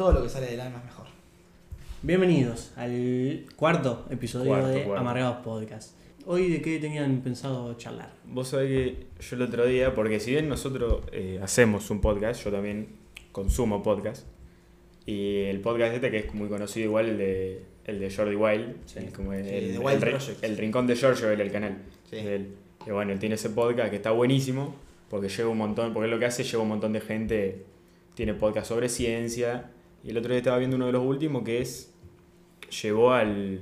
todo lo que sale del alma es mejor. Bienvenidos al cuarto episodio Cuarto, de cuarto. Amargados Podcast. Hoy de qué tenían pensado charlar. Vos sabés que yo el otro día, porque si bien nosotros eh, hacemos un podcast, yo también consumo podcast. Y el podcast este que es muy conocido igual, el de, el de Jordi Wild, Sí. el, como el, Sí, el, The Wild ri- Project. el Rincón de Giorgio, el, el canal. Sí. de él. Y bueno, él tiene ese podcast que está buenísimo, porque lleva un montón, porque lo que hace lleva un montón de gente, tiene podcast sobre ciencia. Y el otro día estaba viendo uno de los últimos que es, llevó al,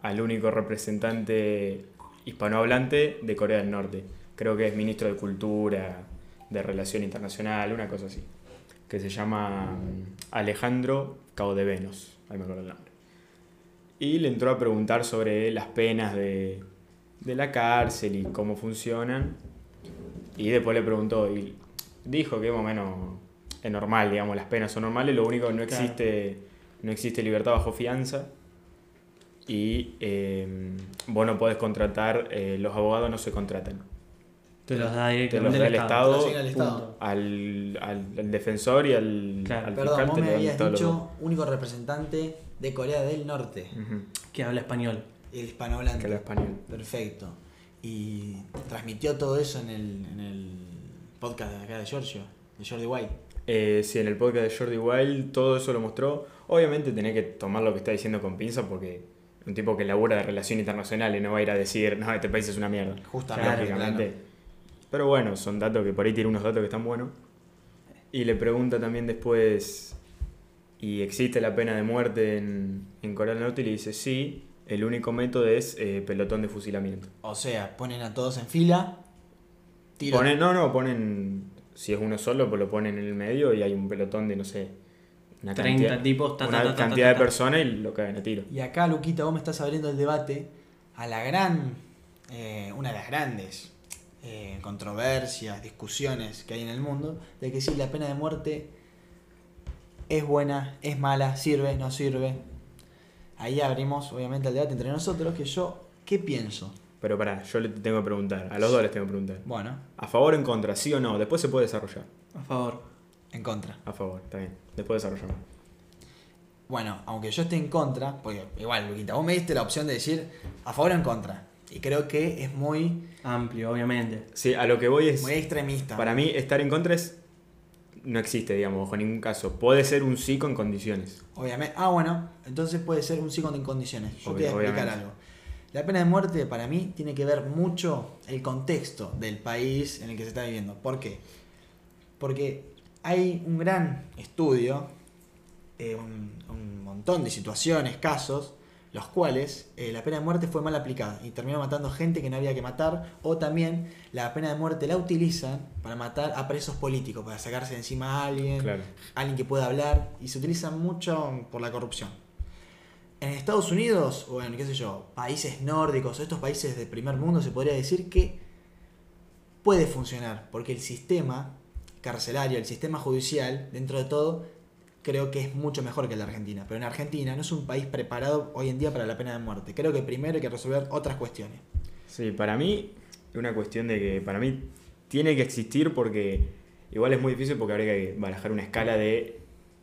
al único representante hispanohablante de Corea del Norte. Creo que es ministro de Cultura, de Relación Internacional, una cosa así. Que se llama Alejandro Caudevenos. Ahí me acuerdo el nombre. Y le entró a preguntar sobre las penas de, de la cárcel y cómo funcionan. Y después le preguntó y dijo que más menos es normal, digamos, las penas son normales, lo único que no Claro. existe, no existe libertad bajo fianza. Y eh, vos no podés contratar, eh, los abogados no se contratan. Te los da Te directamente los da el el Estado, al, al- al defensor y al, Claro. al Perdón, fiscal vos me habías dicho único representante de Corea del Norte, Que habla español. el hispanohablante. Que habla español. Perfecto. Y transmitió todo eso en el, en el podcast de acá de Giorgio, de Jordi White. Eh, sí, en el podcast de Jordi Wild todo eso lo mostró. Obviamente tenés que tomar lo que está diciendo con pinza porque un tipo que labura de relaciones internacionales no va a ir a decir, no, este país es una mierda. Justamente, claro. Pero bueno, son datos que por ahí tiene unos datos que están buenos. Y le pregunta también después, ¿y existe la pena de muerte en, en Corea del Norte? Y le dice, sí, el único método es eh, pelotón de fusilamiento. O sea, ponen a todos en fila, tiran. Ponen, no, no, ponen, si es uno solo, pues lo ponen en el medio y hay un pelotón de, no sé, una 30 cantidad, tipos, ta, ta, una ta, ta, ta, cantidad ta, de ta. personas y lo caen a tiro. Y acá, Luquita, vos me estás abriendo el debate a la gran, eh, una de las grandes eh, controversias, discusiones que hay en el mundo, de que si la pena de muerte es buena, es mala, sirve, no sirve. Ahí abrimos, obviamente, el debate entre nosotros, que yo, ¿qué pienso? Pero pará, yo le tengo que preguntar, a los dos les tengo que preguntar. Bueno, ¿A favor o en contra? ¿Sí o no? Después se puede desarrollar. A favor. en contra. A favor, está bien. Después desarrollamos. Bueno, aunque yo esté en contra, porque igual, Luquita, vos me diste la opción de decir a favor o en contra. Y creo que es muy, Amplio, obviamente. Sí, a lo que voy es, muy extremista. para mí estar en contra es, no existe, digamos, bajo ningún caso. Puede ser un sí con condiciones. Obviamente. Ah, bueno, entonces puede ser un sí con condiciones. Yo Obvio- te voy a explicar obviamente. algo. La pena de muerte para mí tiene que ver mucho el contexto del país en el que se está viviendo. ¿Por qué? Porque hay un gran estudio, eh, un, un montón de situaciones, casos, los cuales eh, la pena de muerte fue mal aplicada y terminó matando gente que no había que matar, o también la pena de muerte la utilizan para matar a presos políticos, para sacarse de encima a alguien, Claro. alguien que pueda hablar y se utiliza mucho por la corrupción. En Estados Unidos o en, qué sé yo, países nórdicos o estos países de primer mundo se podría decir que puede funcionar, porque el sistema carcelario, el sistema judicial, dentro de todo, creo que es mucho mejor que el de Argentina. Pero en Argentina no es un país preparado hoy en día para la pena de muerte. Creo que primero hay que resolver otras cuestiones. Sí, para mí es una cuestión de que para mí tiene que existir porque igual es muy difícil porque habría que barajar una escala de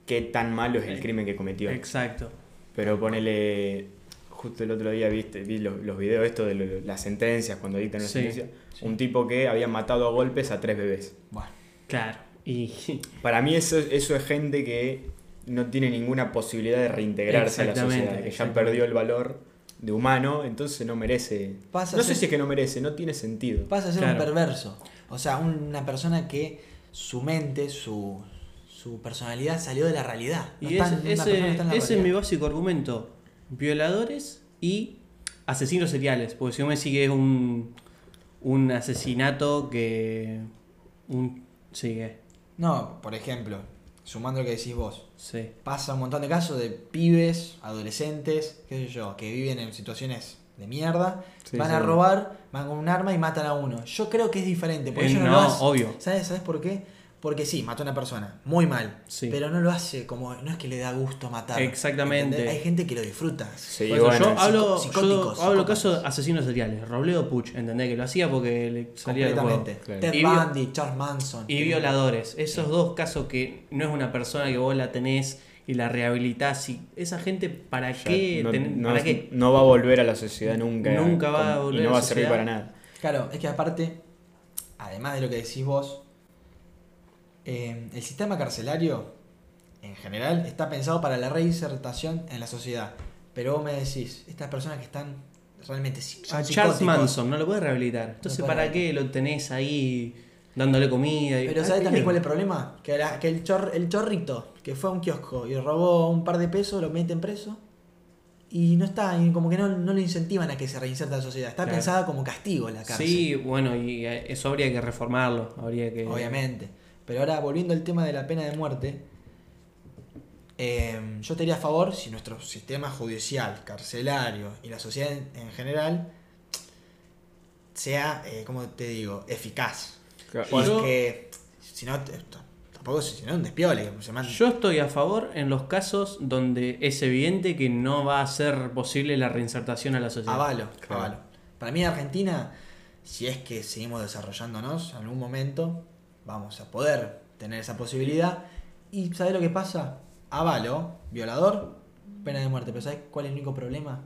qué tan malo es el crimen que cometió. Exacto. Pero ponele, justo el otro día viste, vi los, los videos esto de lo- las sentencias, cuando dictan una Sí, sentencia, sí. un tipo que había matado a golpes a tres bebés. Bueno, Claro. Y Para mí eso, eso es gente que no tiene ninguna posibilidad de reintegrarse a la sociedad, que ya perdió el valor de humano, entonces no merece... Pasa no sé si es que no merece, no tiene sentido. pasa a ser Claro. un perverso. O sea, una persona que su mente, su, su personalidad salió de la realidad. No Y está es- en- una ese, no es mi básico argumento. Violadores y asesinos seriales. Porque si no me sigue un, un asesinato que... Un, sigue. No, por ejemplo, sumando lo que decís vos, Sí. pasa un montón de casos de pibes, adolescentes, qué sé yo, que viven en situaciones de mierda, Sí, van sí. a robar, van con un arma y matan a uno. Yo creo que es diferente, porque Eh, ellos no, no, lo hacen. obvio. ¿Sabes, ¿Sabes por qué? Porque sí, mató a una persona, muy mal, Sí. pero no lo hace como, no es que le da gusto matar. Exactamente. ¿entendés? Hay gente que lo disfruta. Sí, bueno, yo hablo, psicóticos, yo hablo caso de asesinos seriales. Robledo Puch, ¿entendés? Que lo hacía porque le salía juego. Completamente. Claro. Ted Bundy, Charles Manson. Y violadores. Esos dos casos que no es una persona que vos la tenés y la rehabilitás. Y esa gente, ¿para Ya qué? no, ten- no- ¿Para qué? no va a volver a la sociedad nunca. Nunca va a volver Y no a va la a servir sociedad. para nada. Claro, es que aparte, además de lo que decís vos, eh, el sistema carcelario en general está pensado para la reinsertación en la sociedad. Pero vos me decís, estas personas que están realmente psi- son A Charles Manson no lo puedes rehabilitar. Entonces, ¿para qué lo tenés ahí dándole comida? y- Pero ¿sabes también cuál es el problema? Que, la- que el, chor- el chorrito que fue a un kiosco y robó un par de pesos, lo meten preso. Y no está, y como que no, no lo incentivan a que se reinserte a la sociedad. Está Claro. pensada como castigo la cárcel. Sí, bueno, y eso habría que reformarlo. Habría que. Obviamente. Pero ahora, volviendo al tema de la pena de muerte, eh, yo estaría a favor si nuestro sistema judicial, carcelario y la sociedad en, en general sea, eh, como te digo, eficaz. Claro, Porque si no, tampoco si no, un despiole. se manda- Yo estoy a favor en los casos donde es evidente que no va a ser posible la reinsertación a la sociedad. Avalo, Claro. avalo. Para mí Argentina, si es que seguimos desarrollándonos, en algún momento vamos a poder tener esa posibilidad. Y ¿sabes lo que pasa? Avalo, violador, pena de muerte. Pero ¿sabes cuál es el único problema?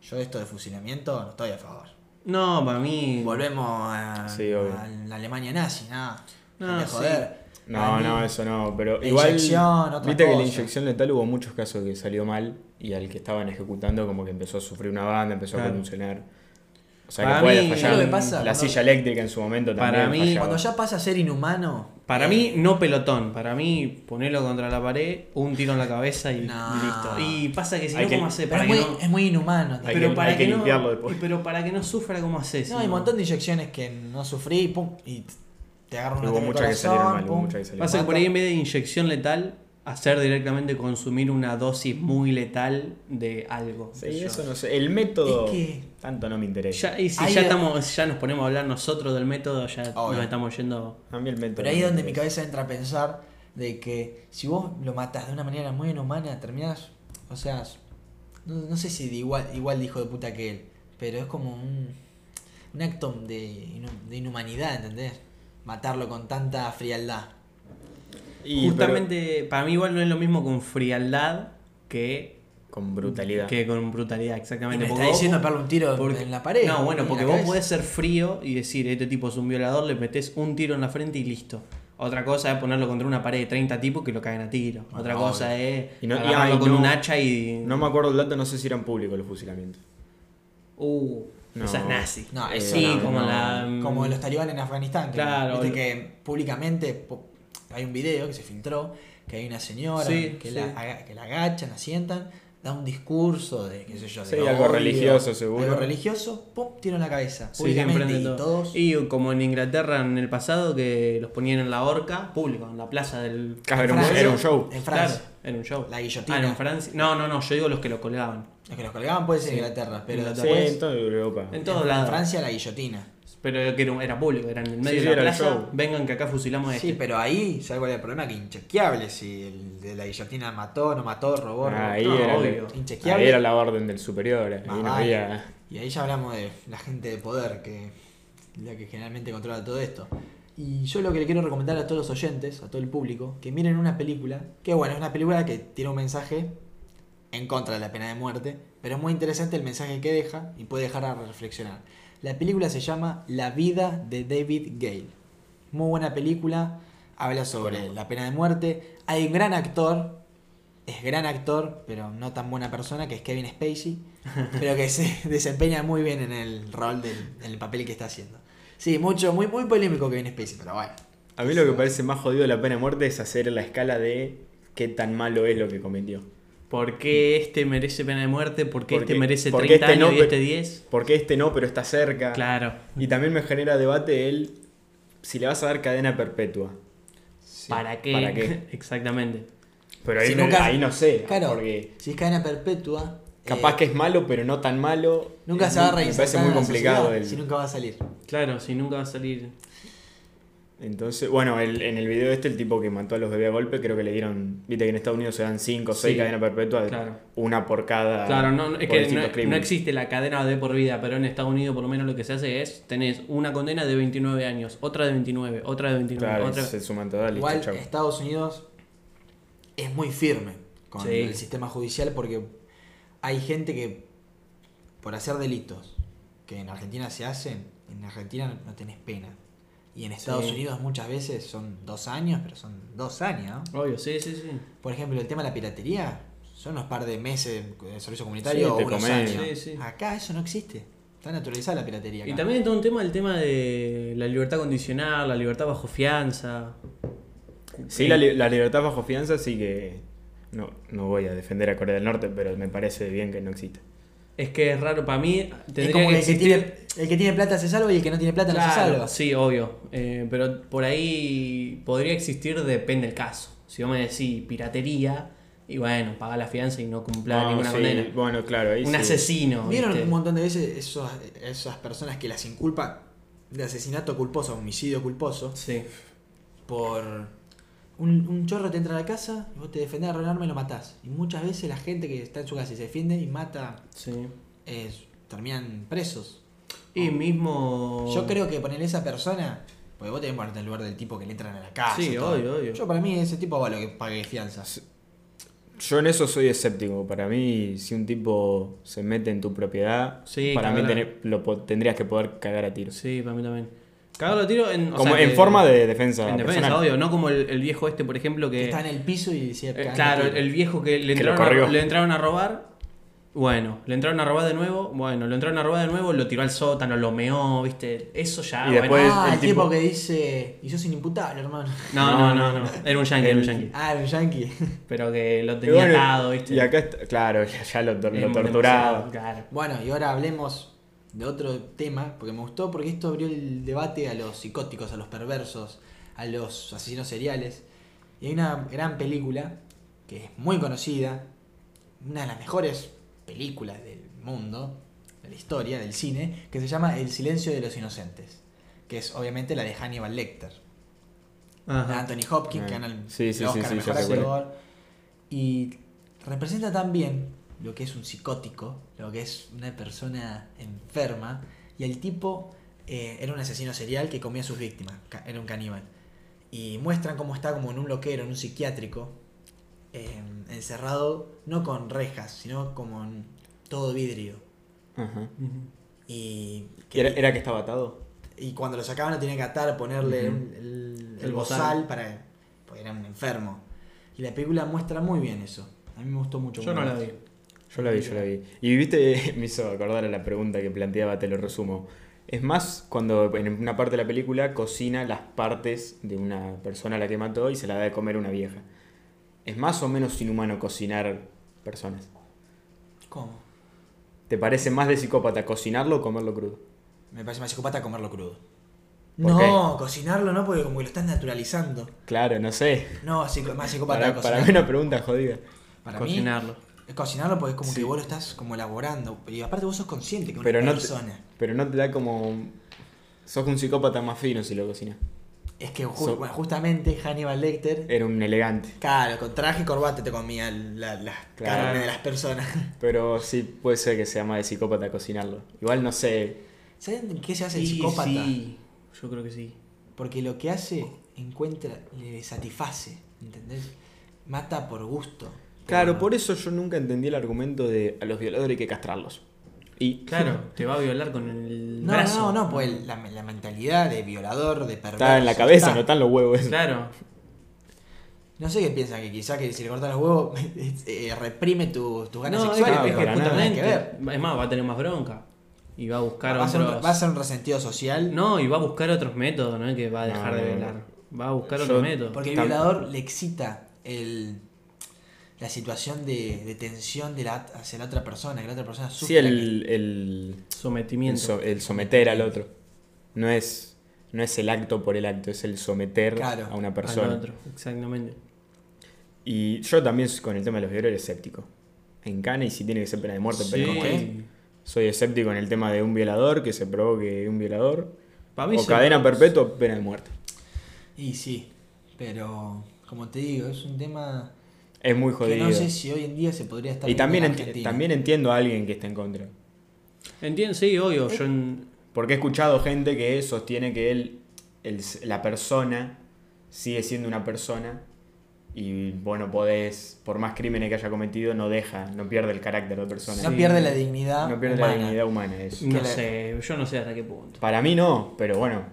Yo esto de fusilamiento no estoy a favor. No, para mí. Volvemos a, Sí, obvio. a la Alemania nazi, nada. No, sí. joder. No, no, eso no, pero igual inyección, otra viste que la cosa. inyección letal hubo muchos casos que salió mal y al que estaban ejecutando como que empezó a sufrir una banda, empezó Claro. a convulsionar. O sea Para que puede mí- fallar. ¿Sabes lo que pasa? La Cuando- silla eléctrica en su momento Para también mí- fallaba. Cuando ya pasa a ser inhumano. Para eh, mí, no pelotón. Para mí, ponerlo contra la pared, un tiro en la cabeza y, No. listo. Y pasa que si Hay no, que- ¿cómo hace? Para es que muy, no. es muy inhumano. Pero que- para hay que, no, limpiarlo después. y- pero para que no sufra, ¿cómo haces? No, hay un montón de inyecciones que no sufrí y pum, y te agarran una Hubo muchas que salieron mal, hubo pum. muchas que salieron Pasa que por ahí en vez de inyección letal, hacer directamente consumir una dosis muy letal de algo. Sí, eso no sé. El método Es que- tanto no me interesa. Ya, y si Ahí ya es- estamos, ya nos ponemos a hablar nosotros del método, ya Obvio. nos estamos yendo. A mí el método. Pero ahí es donde mi cabeza entra a pensar de que si vos lo matás de una manera muy inhumana, terminás, o sea, no, no sé si de igual, igual de hijo de puta que él, pero es como un, un acto de, de inhumanidad, ¿entendés? Matarlo con tanta frialdad. Y, Justamente, para mí igual no es lo mismo con frialdad que, con brutalidad. que con brutalidad, Y exactamente. me está vos- diciendo pegarle un tiro porque- en la pared. No, bueno, en porque vos cabeza. podés ser frío y decir, este tipo es un violador, le metés un tiro en la frente y listo. Otra cosa es ponerlo contra una pared de 30 tipos que lo caen a tiro. Ah, Otra obvio. cosa es Y no- y ay, con no- un hacha y... No me acuerdo el dato, no sé si eran públicos los fusilamientos. Uh, No. esa es nazi. No, Eh, eso sí, no, como no. la... Como los talibanes en Afganistán. Que, Claro. Viste que públicamente hay un video que se filtró, que hay una señora Sí, que, sí. La, que la agachan, la sientan, da un discurso de, qué sé yo, de Sí, algo religioso, seguro. Algo religioso, pum, tiro en la cabeza. Sí, y todo. todos... Y como en Inglaterra en el pasado que los ponían en la horca público, en la plaza del... Claro, era, un, Francia. era un show. En Francia. Claro, era un show. La guillotina. Ah, en Francia. No, no, no, yo digo los que lo colgaban. Los que los colgaban puede ser Sí. Inglaterra, pero después, en toda Europa. En todos en lados. Francia la guillotina. Pero que era, era público, era en el medio Sí, de sí, la era el plaza. show. Vengan que acá fusilamos a este. Sí, pero ahí, ¿sabes cuál el problema? Que inchequeable si el de la guillotina mató, no mató, robó, Ah, robó. ahí, No, era, obvio. Inchequeable. ahí era la orden del superior. Ahí no vale. había. Y ahí ya hablamos de la gente de poder, que es la que generalmente controla todo esto. Y yo lo que le quiero recomendar a todos los oyentes, a todo el público, que miren una película, que bueno, es una película que tiene un mensaje en contra de la pena de muerte, pero es muy interesante el mensaje que deja y puede dejar a reflexionar. La película se llama La vida de David Gale. Muy buena película, habla sobre la pena de muerte. Hay un gran actor, es gran actor, pero no tan buena persona, que es Kevin Spacey, pero que se desempeña muy bien en el rol del en el papel que está haciendo. Sí, mucho, muy, muy polémico Kevin Spacey, pero bueno. A mí lo que parece más jodido de la pena de muerte es hacer la escala de qué tan malo es lo que cometió. ¿Por qué este merece pena de muerte? ¿Por qué Porque- este merece porque 30 este años no, y este 10? Porque este no, pero está cerca. Claro. Y también me genera debate el si le vas a dar cadena perpetua. ¿Para qué? ¿Para qué? Exactamente. Pero ahí, Si nunca- ahí no sé. Claro, Porque si es cadena perpetua. capaz eh, que es malo, pero no tan malo. Nunca se va a Me parece muy complicado. sociedad el- Si nunca va a salir. Claro, si nunca va a salir. Entonces, bueno, el- en el video este, el tipo que mató a los bebés a golpe, creo que le dieron. Viste que en Estados Unidos se dan 5 o 6 Sí. cadenas perpetuas, Claro. una por cada. Claro, no, es que no, existe la cadena de por vida, pero en Estados Unidos por lo menos lo que se hace es, tenés una condena de 29 años, otra de 29, otra de 29, Claro, otra... se suman todas, listo, Igual chau. Estados Unidos es muy firme con Sí. el sistema judicial porque hay gente que por hacer delitos que en Argentina se hacen, en Argentina no, no tenés pena. Y en Estados Sí. Unidos muchas veces son dos años, pero son dos años. ¿no? Obvio, sí, sí, sí. Por ejemplo, el tema de la piratería son unos par de meses de servicio comunitario Sí, o unos años. Sí, sí. Acá eso no existe. Está naturalizada la piratería. Y también todo un tema el tema de la libertad condicional, la libertad bajo fianza. Sí, la, li- la libertad bajo fianza sí que. No, no voy a defender a Corea del Norte, pero me parece bien que no existe. Es que es raro, para mí es como que el que, existir... tiene, el que tiene plata se salva y el que no tiene plata no se salva. sí, obvio. Eh, pero por ahí podría existir, depende del caso. Si vos me decís piratería, y bueno, paga la fianza y no cumpla No, ninguna sí, condena. Bueno, claro, ahí Un sí. asesino. ¿Vieron ¿viste? un montón de veces esos, esas personas que las inculpan de asesinato culposo, homicidio culposo, Sí. por un, un chorro te entra a la casa y vos te defendés de arruinarme y lo matás. Y muchas veces la gente que está en su casa y se defiende y mata, Sí. eh, terminan presos. Y mismo. Yo creo que ponerle esa persona, porque vos tenés que ponerte en el lugar del tipo que le entran a la casa. Sí, y todo. obvio, obvio. Yo para mí ese tipo vale que pague fianza. Yo en eso soy escéptico. Para mí, si un tipo se mete en tu propiedad, Sí, para mí tener- lo tendrías que poder cagar a tiros. Sí, para mí también. Cagarlo a tiro en. o Como sea, en que- forma de defensa. En defensa, personal. obvio. No como el, el viejo este, por ejemplo, Que que. está en el piso y decía. Eh, claro, el viejo que le Que lo entraron, a, le entraron a robar. Bueno, le entraron a robar de nuevo. Bueno, lo entraron a robar de nuevo, lo tiró al sótano, lo meó, ¿viste? Eso ya. Y bueno. después- ah, el el, tipo- tipo que dice. Y sos inimputable, hermano. No, no, no, no. Era un yankee, era un El- yankee. Ah, el yankee. Pero que lo Y tenía bueno, atado, ¿viste? Y acá, está- claro, ya, ya lo, tor- Es lo demasiado, torturaba. Claro. Bueno, y ahora hablemos de otro tema, porque me gustó, porque esto abrió el debate a los psicóticos, a los perversos, a los asesinos seriales. Y hay una gran película que es muy conocida, una de las mejores películas del mundo, de la historia, del cine, que se llama El silencio de los inocentes, que es obviamente la de Hannibal Lecter. de. Anthony Hopkins, que gana el, sí, sí, el sí, Oscar sí, mejor actor. Y representa tan bien lo que es un psicótico, lo que es una persona enferma. Y el tipo eh, era un asesino serial que comía a sus víctimas, era un caníbal. Y muestran cómo está como en un loquero, en un psiquiátrico, eh, encerrado, no con rejas, sino como en todo vidrio. Ajá. Y, ¿Y ¿Era, era que estaba atado? y cuando lo sacaban lo tenían que atar, ponerle el, el El bozal bozal. para. porque era un enfermo. Y la película muestra muy bien eso. A mí me gustó mucho. Yo no la vi. Yo la vi, yo la vi. Y viste, me hizo acordar a la pregunta que planteaba, te lo resumo. Es más cuando en una parte de la película cocina las partes de una persona a la que mató y se la da de comer a una vieja. Es más o menos inhumano cocinar personas. ¿Cómo? ¿Te parece más de psicópata cocinarlo o comerlo crudo? Me parece más psicópata comerlo crudo. ¿Por No, cocinarlo no, porque como que lo estás naturalizando. Claro, no sé. No, más psicópata Para, cocinar. para mí una pregunta jodida. Para mí, Cocinarlo. Cocinarlo porque es como Sí. que vos lo estás como elaborando. Y aparte vos sos consciente que una Pero no te- persona. Pero no te da como... Sos un psicópata más fino si lo cocinas. Es que ju- So- bueno, justamente Hannibal Lecter, Era un elegante. claro, con traje y corbata te comía la, la Claro. carne de las personas. Pero sí puede ser que sea más de psicópata cocinarlo. Igual no sé. ¿Saben en qué se hace el Sí, psicópata? sí. Yo creo que sí. Porque lo que hace, encuentra, le satisface, ¿entendés? Mata por gusto. Claro, por eso yo nunca entendí el argumento de a los violadores hay que castrarlos. Y Claro, te va a violar con el No, brazo. no, no, pues la, la mentalidad de violador, de perverso. está en la cabeza, está. no están los huevos. Claro. No sé qué piensan, que quizá que si le cortan los huevos eh, reprime tu- tus ganas No, es sexuales, que, es pero que que ver. Es más, va a tener más bronca. Y va a buscar Va a, ser un, otros. va a ser un resentido social. No, y va a buscar otros métodos, no es que va a dejar No, de violar. Va a buscar otros métodos. Porque el violador le excita el, la situación de, de tensión de la, hacia la otra persona, que la otra persona sufra. Sí, el, el, el, Sometimiento. so- el someter al otro. No es, no es el acto por el acto, es el someter Claro, a una al persona. otro, exactamente. Y yo también con el tema de los violadores escéptico. En Cana y si tiene que ser pena de muerte, Sí. muerte. Soy escéptico en el tema de un violador, que se provoque un violador. O cadena perpetua, pena de muerte. Y sí, pero como te digo, es un tema Es muy que jodido. no sé si hoy en día se podría estar y también, en enti- también entiendo a alguien que está en contra. Entiendo, sí, Eh, obvio. Yo en- Porque he escuchado gente que sostiene que él, el- la persona sigue siendo una persona Y bueno, podés, por más crímenes que haya cometido, no deja, no pierde el carácter de persona. No Sí. pierde la dignidad. No pierde humana. la dignidad humana. eso. No sé, yo no sé hasta qué punto. Para mí no, pero bueno,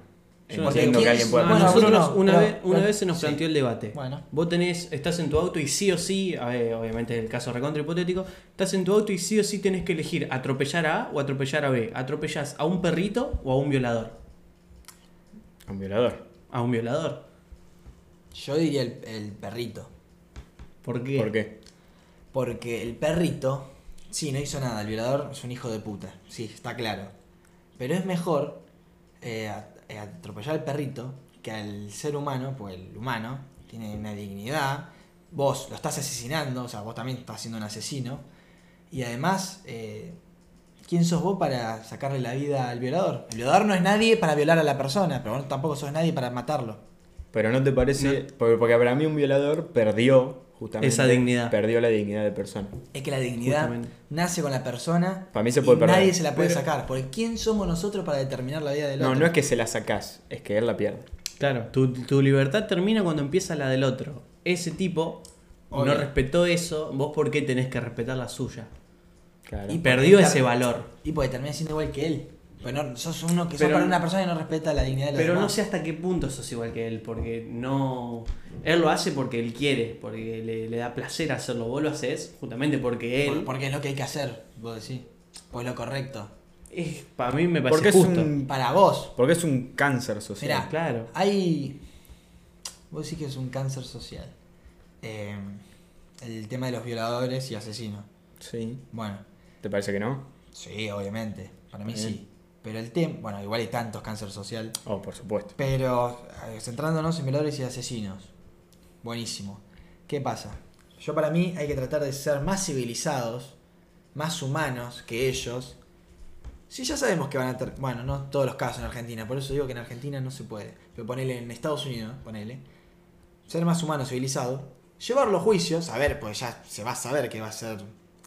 Yo no entiendo que alguien pueda A Bueno, nosotros no, una, pero- vez, una vez se nos sí. planteó el debate. Bueno. Vos tenés, estás en tu auto y sí o sí, a ver, obviamente el caso recontra hipotético, estás en tu auto y sí o sí tenés que elegir atropellar a A o atropellar a B. ¿Atropellás a un perrito o a un violador? Un violador. A un violador. Yo diría el, el perrito. ¿Por qué? ¿Por qué? Porque el perrito, sí, no hizo nada. El violador es un hijo de puta. Sí, está claro. Pero es mejor a- eh, atropellar al perrito que al ser humano, pues el humano tiene una dignidad. Vos lo estás asesinando, o sea, vos también estás siendo un asesino. Y además, eh, ¿quién sos vos para sacarle la vida al violador? El violador no es nadie para violar a la persona, pero vos tampoco sos nadie para matarlo. Pero no te parece. Porque, porque para mí un violador perdió justamente. Esa dignidad. Perdió la dignidad de persona. Es que la dignidad Justamente. nace con la persona. Para mí se y puede perder. Nadie se la puede Pero- sacar. Porque ¿quién somos nosotros para determinar la vida del No, otro? no es que se la sacás, es que él la pierde. Claro, tu, tu libertad termina cuando empieza la del otro. Ese tipo Obvio. no respetó eso, vos por qué tenés que respetar la suya. Claro. Y Perdió ese valor. Y porque termina siendo igual que él. Pero no, sos uno que sos Pero- para una persona que no respeta la dignidad de los Pero no sé hasta qué punto sos igual que él, porque no. Él lo hace porque él quiere, porque le, le da placer hacerlo. Vos lo haces justamente porque él. Por- Porque es lo que hay que hacer, vos decís. Pues lo correcto. es- para mí me Porque parece es justo. un. Para vos. Porque es un cáncer social. Mirá, Claro. hay. Vos decís que es un cáncer social. Eh, el tema de los violadores y asesinos. Sí. Bueno, ¿Te parece que no? sí, obviamente. Para mí Bien. sí. Pero el tema. Bueno, igual hay tantos cáncer social. Oh, por supuesto. Pero eh, centrándonos en violadores y asesinos. Buenísimo. ¿Qué pasa? Yo para mí hay que tratar de ser más civilizados, más humanos que ellos. Si ya sabemos que van a tener... Bueno, no todos los casos en Argentina, por eso digo que en Argentina no se puede. Pero ponele en Estados Unidos, ponele. Ser más humano, civilizado. Llevarlo a juicio, saber, pues ya se va a saber que va a ser...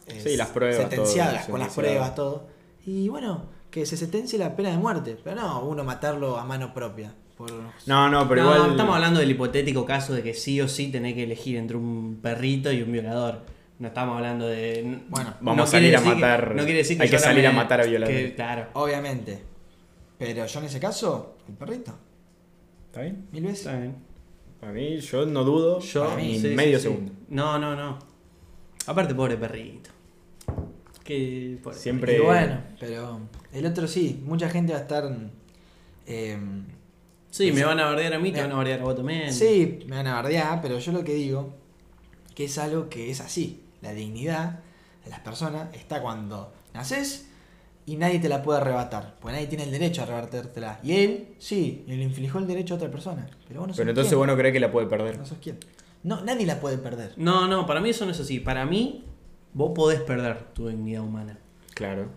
eh, Sí, las pruebas, todo, las- con las pruebas, todo. Y bueno, que se sentencie la pena de muerte. Pero no, uno matarlo a mano propia. Por, No, no, pero No, igual. estamos hablando del hipotético caso de que sí o sí tenés que elegir entre un perrito y un violador. No estamos hablando de. Bueno, Vamos no a salir a que- matar- no quiere decir que hay que salir a matar a violadores. que- claro. Obviamente. Pero yo en ese caso, el perrito. ¿Está bien? Mil veces. Está bien. Para mí, yo no dudo Yo, Para mí, sí, medio sí. segundo. No, no, no. Aparte, pobre perrito. Que pobre Siempre- Y bueno, pero el otro sí, mucha gente va a estar. eh, Sí, me van a bardear a mí, te van a bardear a vos también. sí, me van a bardear, pero yo lo que digo que es algo que es así. La dignidad de las personas está cuando naces y nadie te la puede arrebatar. Porque nadie tiene el derecho a arrebatártela. Y él, sí, y le infligió el derecho a otra persona. Pero vos no sos Pero entonces quién. vos no crees que la puede perder. No sos quién. No, nadie la puede perder. No, no, para mí eso no es así. Para mí, vos podés perder tu dignidad humana. Claro.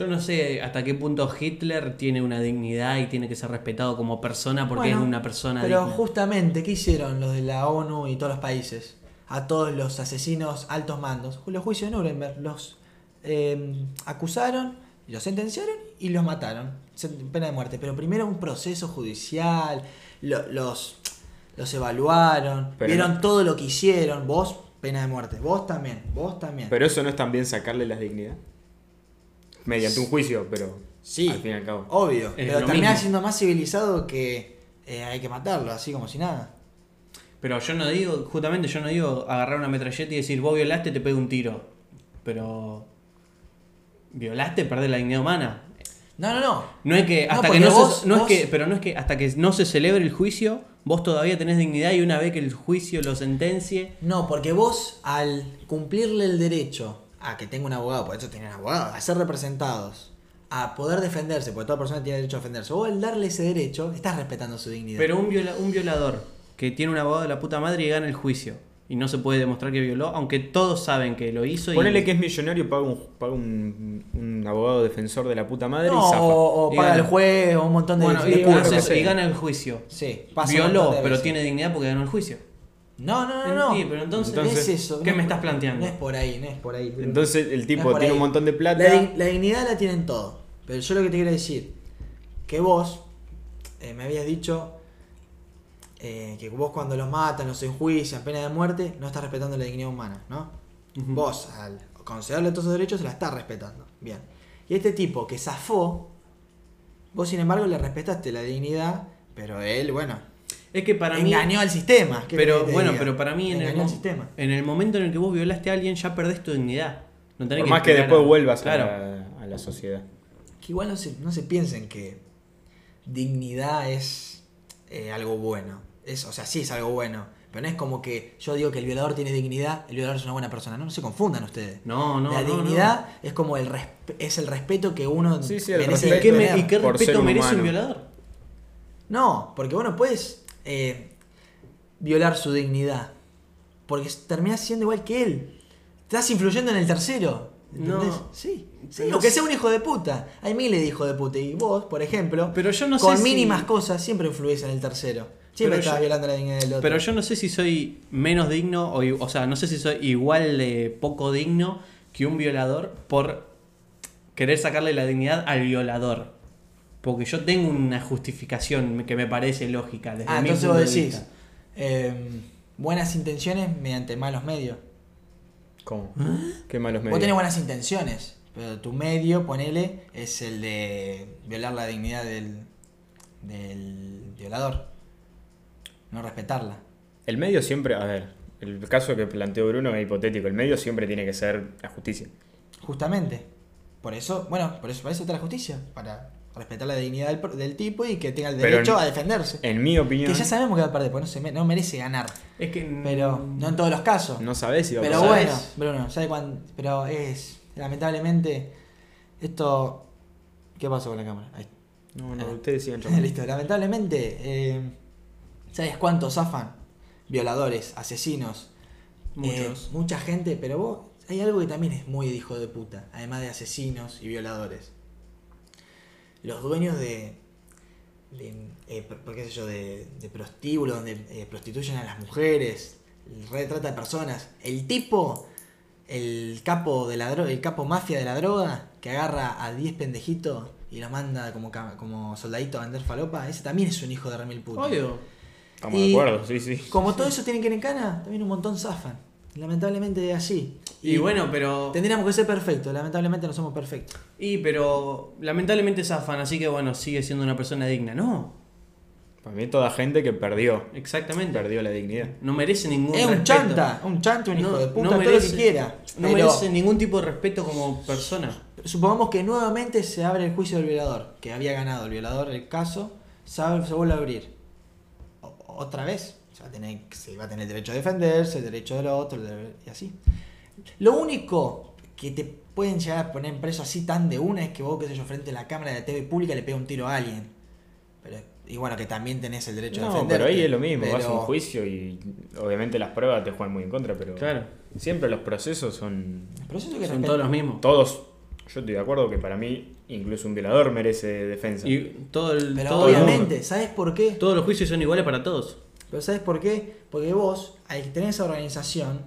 Yo no sé hasta qué punto Hitler tiene una dignidad y tiene que ser respetado como persona porque Bueno, es una persona Pero digna. justamente, ¿qué hicieron los de la ONU y todos los países? A todos los asesinos altos mandos. Los juicios de Nuremberg. Los eh, acusaron, los sentenciaron y los mataron. Pena de muerte. Pero primero un proceso judicial. lo- los, los evaluaron. Pero vieron no- todo lo que hicieron. Vos, pena de muerte. Vos también. Vos también. Pero eso no es también sacarle la dignidad. Mediante un juicio, pero. Sí. Al fin y al cabo. Obvio. pero termina siendo más civilizado que eh, hay que matarlo, así como si nada. Pero yo no digo, justamente yo no digo agarrar una metralleta y decir, vos violaste, te pego un tiro. Pero. Violaste, perdés la dignidad humana. No, no, no. No es que hasta que no vos- se, no vos- es que, pero no es que hasta que no se celebre el juicio, vos todavía tenés dignidad y una vez que el juicio lo sentencie, No, porque vos al cumplirle el derecho a que tenga un abogado, por eso tienen abogado, a ser representados, a poder defenderse, porque toda persona tiene derecho a defenderse, vos al darle ese derecho, estás respetando su dignidad. pero un, viola- un violador que tiene un abogado de la puta madre y gana el juicio y no se puede demostrar que violó, aunque todos saben que lo hizo y Ponele que es millonario, paga un, paga un, un abogado defensor de la puta madre no, y zafa. o, o Y paga gana. el juez o un montón de, bueno, de y, y gana el juicio. Sí, pasa Violó, pero tiene dignidad porque ganó el juicio. No, no, no, no. Sí, pero entonces, no es eso. ¿qué no me es estás planteando? No es por ahí, no es por ahí. pero- Entonces el no tipo por tiene ahí. un montón de plata. La, dig- la dignidad la tienen todo. Pero yo lo que te quiero decir, que vos eh, me habías dicho eh, que vos cuando los matan, los enjuician, pena de muerte, no estás respetando la dignidad humana, ¿no? Ujú. Vos, al concederle todos esos derechos, se la estás respetando. Bien. Y este tipo que zafó, vos sin embargo le respetaste la dignidad, pero él, bueno, Es que para mí. engañó al sistema. ¿qué Pero que bueno, diga? pero para mí en el, engañó sistema. en el momento en el que vos violaste a alguien ya perdés tu dignidad. No tenés Por más que después a- vuelvas claro. a, la, a la sociedad. Que igual no se, no se piensen que dignidad es eh, algo bueno. Es, o sea, sí es algo bueno. Pero no es como que yo digo que el violador tiene dignidad, el violador es una buena persona. No, no se confundan ustedes. No, no, la no, dignidad es como el resp- es el respeto que uno Sí, sí, el merece no. ¿Y qué, me- y respeto un merece un humano. violador? No, porque vos no puedes eh, violar su dignidad. Porque terminás siendo igual que él. Estás influyendo en el tercero. ¿Entendés? No. Sí. sí. O que sea un hijo de puta. Hay miles de hijos de puta. Y vos, por ejemplo, Pero yo no con sé si- mínimas cosas siempre influís en el tercero. Siempre Pero estás yo- violando la dignidad del otro. Pero yo no sé si soy menos digno, o, o sea, no sé si soy igual de poco digno que un violador por querer sacarle la dignidad al violador. Porque yo tengo una justificación que me parece lógica. Desde ah, mi entonces punto vos de decís. eh, buenas intenciones mediante malos medios. ¿Cómo? ¿Ah? Qué malos medios. Vos tenés buenas intenciones. Pero tu medio, ponele, es el de violar la dignidad del, del violador. No respetarla. El medio siempre, a ver, el caso que planteó Bruno es hipotético. El medio siempre tiene que ser la justicia. Justamente. Por eso, bueno, por eso, para eso está la justicia. Para respetar la dignidad del, del tipo y que tenga el Pero derecho en- a defenderse. En mi opinión, Que ya sabemos que va a perder, porque no, se me- no merece ganar. Es que. Pero no en todos los casos. no sabés si va a Pero pasar. bueno, Bruno, ¿sabe cuándo? Pero es. Lamentablemente, esto. ¿Qué pasó con la cámara? Ahí. No, no, Ah. ustedes charlando. Listo, lamentablemente, eh, ¿sabes cuántos zafan? Violadores, asesinos, Muchos. eh, mucha gente, pero vos, hay algo que también es muy de hijo de puta, además de asesinos y violadores. Los dueños de, de, eh, qué sé yo, de, de prostíbulos, donde eh, prostituyen a las mujeres, el retrata de personas, el tipo, el capo de la droga, el capo mafia de la droga, que agarra a 10 pendejitos y los manda como, como soldadito a vender falopa, ese también es un hijo de remil puta. Obvio. Estamos Y- de acuerdo, sí, sí. Como todo eso tiene que ir en cana, también un montón zafan. Lamentablemente es así. Y, bueno, pero. Tendríamos que ser perfectos, lamentablemente no somos perfectos. Y pero. Lamentablemente zafan, así que bueno, sigue siendo una persona digna. No, Para mí toda gente que perdió, exactamente. perdió la dignidad. No merece ningún Es un respeto. chanta, un chanta, un hijo No- de puta, no todo lo merece- que quiera. No Pero merece ningún tipo de respeto como persona. supongamos que nuevamente se abre el juicio del violador, que había ganado el violador el caso, se, abre- se vuelve a abrir. O- otra vez, se va, a tener, se va a tener el derecho a defenderse, el derecho del otro, deber- y así. Lo único que te pueden llegar a poner preso así tan de una es que vos, qué sé yo, frente a la cámara de TV pública le pega un tiro a alguien. Pero, y bueno, que también tenés el derecho a No, defenderte. pero ahí es lo mismo, vas a un juicio y obviamente las pruebas te juegan muy en contra, pero Claro. siempre los procesos son que Son todos los mismos. todos. Yo estoy de acuerdo que para mí incluso un violador merece defensa. Y todo el, Pero todo el mundo. obviamente, ¿sabes por qué? Todos los juicios son iguales para todos. Pero ¿sabes por qué? Porque vos, al tener esa organización,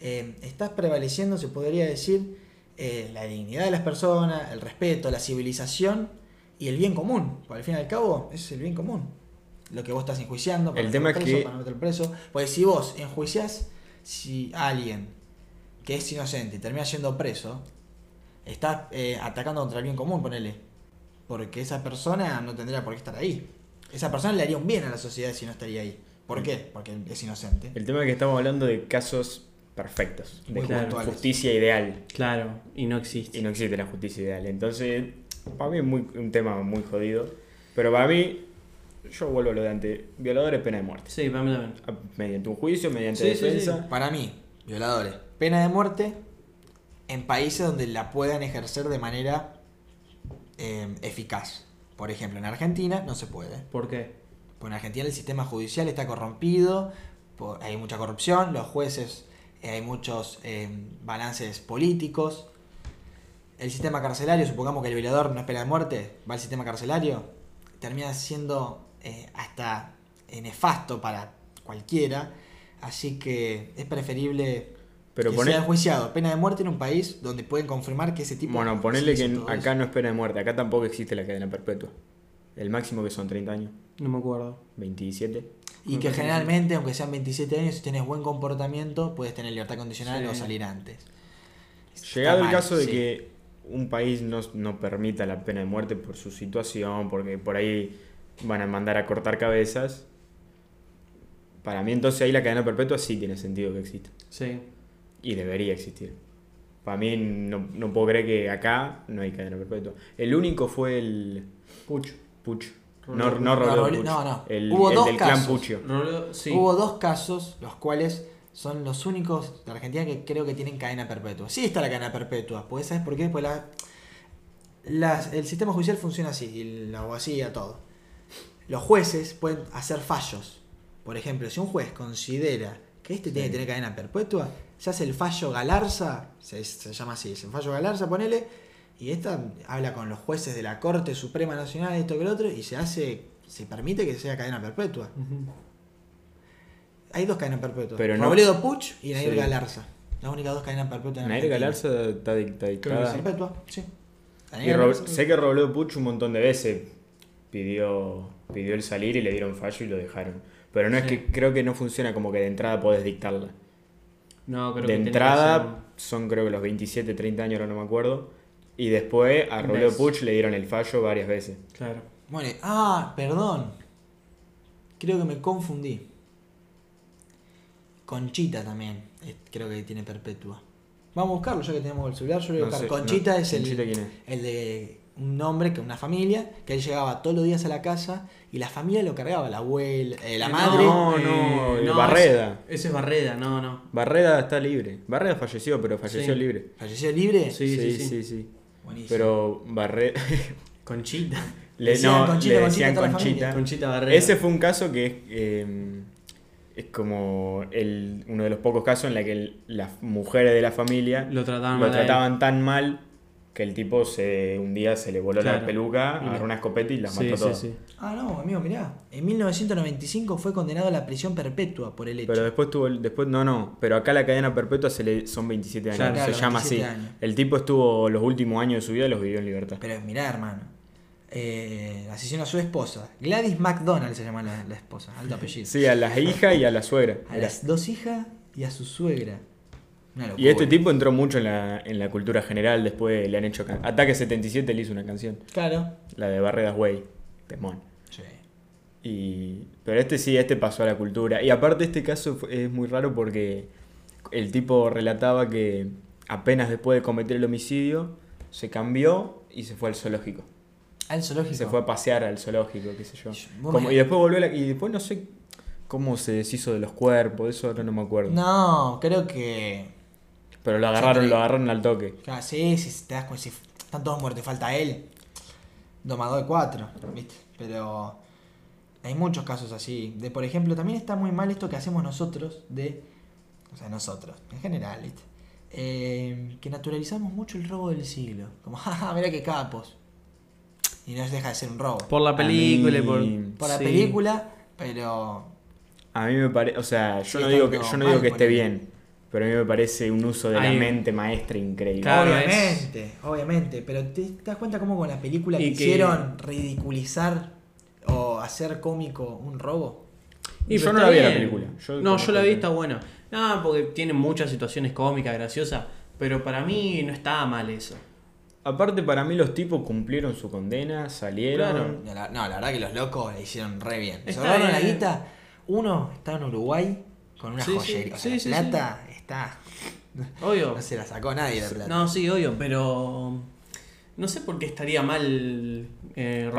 eh, estás prevaleciendo, se podría decir, eh, la dignidad de las personas, el respeto, la civilización y el bien común. Porque al fin y al cabo, ese es el bien común. Lo que vos estás enjuiciando, para El tema es preso, que- para meterlo preso. Porque si vos enjuiciás si a alguien que es inocente y termina siendo preso, estás eh, atacando contra el bien común, ponele. Porque esa persona no tendría por qué estar ahí. Esa persona le haría un bien a la sociedad si no estaría ahí. ¿Por qué? Porque es inocente. El tema es que estamos hablando de casos perfectos, de justicia ideal. Claro, y no existe. Y no existe la justicia ideal. Entonces, para mí es muy, un tema muy jodido. Pero para mí, yo vuelvo a lo de antes. Violadores, pena de muerte. Sí, para mí también. A- Mediante un juicio, mediante Sí, sí, defensa. Para mí, violadores. Pena de muerte en países donde la puedan ejercer de manera eh, eficaz. Por ejemplo, en Argentina no se puede. ¿Por qué? Porque en Argentina el sistema judicial está corrompido, hay mucha corrupción, los jueces, eh, hay muchos eh, balances políticos. El sistema carcelario, supongamos que el violador no es pena de muerte, va al sistema carcelario, termina siendo eh, hasta nefasto para cualquiera. Así que es preferible Pero que sea enjuiciado pena de muerte en un país donde pueden confirmar que ese tipo Bueno, ponerle hizo que acá eso. no es pena de muerte. Acá tampoco existe la cadena perpetua. El máximo que son 30 años. No me acuerdo. 27. Y que generalmente, aunque sean 27 años, si tienes buen comportamiento, puedes tener libertad condicional Sí. o salir antes. Está Llegado el caso de sí. que un país no, no permita la pena de muerte por su situación, porque por ahí van a mandar a cortar cabezas, para mí entonces ahí la cadena perpetua sí tiene sentido que exista. Sí. Y debería existir. Para mí no, no puedo creer que acá no hay cadena perpetua. El único fue el Pucho. Puch. Roleo No, no, Puch. No, Puch. no, no. El, Hubo el dos del clan casos. Sí. Hubo dos casos, los cuales son los únicos de Argentina que creo que tienen cadena perpetua. Sí está la cadena perpetua, pues ¿sabes por qué? Pues la, las- el sistema judicial funciona así, y la abogacía, todo. Los jueces pueden hacer fallos. Por ejemplo, si un juez considera que este tiene que tener cadena perpetua, se hace el fallo Galarza, se, se llama así, es el fallo Galarza, ponele, y esta habla con los jueces de la Corte Suprema Nacional, esto que el otro, y se hace, se permite que sea cadena perpetua. Hay dos cadenas perpetuas. Pero no- Robledo Puch y Nair Sí. Galarza. Las únicas dos cadenas perpetuas en Nair. Galarza está, dic- está dictada. Perpetua, sí. Y Galarza, sé que Robledo Puch un montón de veces pidió, pidió el salir y le dieron fallo y lo dejaron. Pero no es que creo que no funciona como que de entrada podés dictarla. No, creo de que tiene que entrada son creo que los 27, 30 años, ahora no me acuerdo. Y después a Robledo. Puch le dieron el fallo varias veces. Claro. Bueno, ah, perdón. Creo que me confundí. Conchita también. creo que tiene perpetua. Vamos a buscarlo ya que tenemos el celular. Yo lo voy a No buscar. sé, Conchita no, es el, Conchita, ¿quién es? el de un hombre, que una familia, que él llegaba todos los días a la casa y la familia lo cargaba, la abuela, eh, la Eh, madre. No, no, el Barreda. Ese, ese es Barreda, no, no. Barreda está libre. Barreda falleció, pero falleció Sí. libre. ¿Falleció libre? Sí, sí, sí. sí, sí. Buenísimo. Pero Barreda... Conchita. le, Decían no, Conchita, le Conchita, decían Conchita. Conchita Barreda. Ese fue un caso que es, eh, es como el, uno de los pocos casos en la que el- las mujeres de la familia Lo trataban lo mal trataban tan mal que el tipo se un día se le voló la peluca, Y agarró una escopeta y las Sí, mató sí, todas. sí. Ah, no, amigo, mirá. En 1995 fue condenado a la prisión perpetua por el hecho. Pero después tuvo el- después no no, pero acá la cadena perpetua se le, son 27 años, Claro, se claro, llama así. 27 años. El tipo estuvo los últimos años de su vida los vivió en libertad. Pero mirá, hermano. Eh, asesinó a su esposa. Gladys McDonald se llama la, la esposa. Alto apellido. Sí, a la hija y a la suegra. A las dos hijas y a su suegra. Y este tipo entró mucho en la, en la cultura general, después le han hecho... can- Ataque 77 le hizo una canción, Claro. la de Barredas Way, temón. Sí. Y, pero este sí, este pasó a la cultura. Y aparte este caso es muy raro porque el tipo relataba que apenas después de cometer el homicidio se cambió y se fue al zoológico. Al zoológico. Se fue a pasear al zoológico, qué sé yo. Como- y después volvió a la- y después no sé cómo se deshizo de los cuerpos, eso ahora no me acuerdo. No, creo que. Pero lo agarraron, Sí. lo agarraron al toque. Claro, sí, si te das cuenta, si están todos muertos y falta él. Domado de cuatro, ¿viste? Pero. Hay muchos casos así. De, por ejemplo, también está muy mal esto que hacemos nosotros de. O sea, nosotros, en general, ¿viste? Eh, que naturalizamos mucho el robo del siglo. Como, jaja, mirá qué capos. Y no deja de ser un robo. Por la película y por. mí- Por la sí. película, pero. A mí me parece, o sea, Sí, yo no digo que yo no mal digo que esté bien, pero a mí me parece un uso de la mente maestra increíble. Claro, obviamente, obviamente. Pero te, te das cuenta cómo con la película Y que- quisieron ridiculizar o hacer cómico un robo. Y, Yo no la vi la bien. película, yo no, yo la vi, está buena. No, porque tiene muchas situaciones cómicas, graciosas. Pero para mí no estaba mal eso. Aparte para mí los tipos cumplieron su condena, salieron. Claro. No, la, no, la verdad que los locos la hicieron re bien. Se la guita. Uno está en Uruguay con una Sí, sí, joyería. O sea, sí, la sí, plata está. Obvio. No se la sacó nadie la plata. No, sí, obvio, pero. No sé por qué estaría mal eh,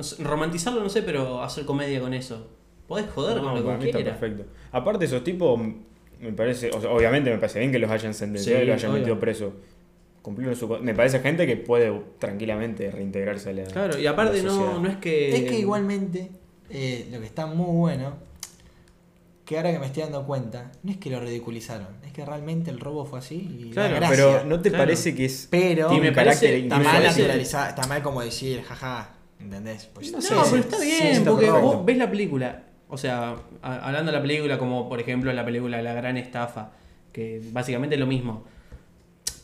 sé, romantizarlo, no sé, pero hacer comedia con eso. Podés joder No, con lo para que mí está quieras. perfecto. Aparte esos tipos me parece, o sea, obviamente me parece bien que los hayan sentenciado Sí, y los hayan obvio. metido presos. Cumplieron su me parece gente que puede tranquilamente reintegrarse a la Claro, y aparte no, no es que. Es que igualmente, eh, lo que está muy bueno, que ahora que me estoy dando cuenta, no es que lo ridiculizaron, es que realmente el robo fue así y Claro. Pero ¿no te Claro. parece que es Pero un carácter está mal naturalizado, está mal como decir, jaja, ¿entendés? Pues, No, sí, pero sí, está sí, bien, está porque perfecto. vos ves la película. O sea, hablando de la película, como por ejemplo la película La Gran Estafa, que básicamente es lo mismo.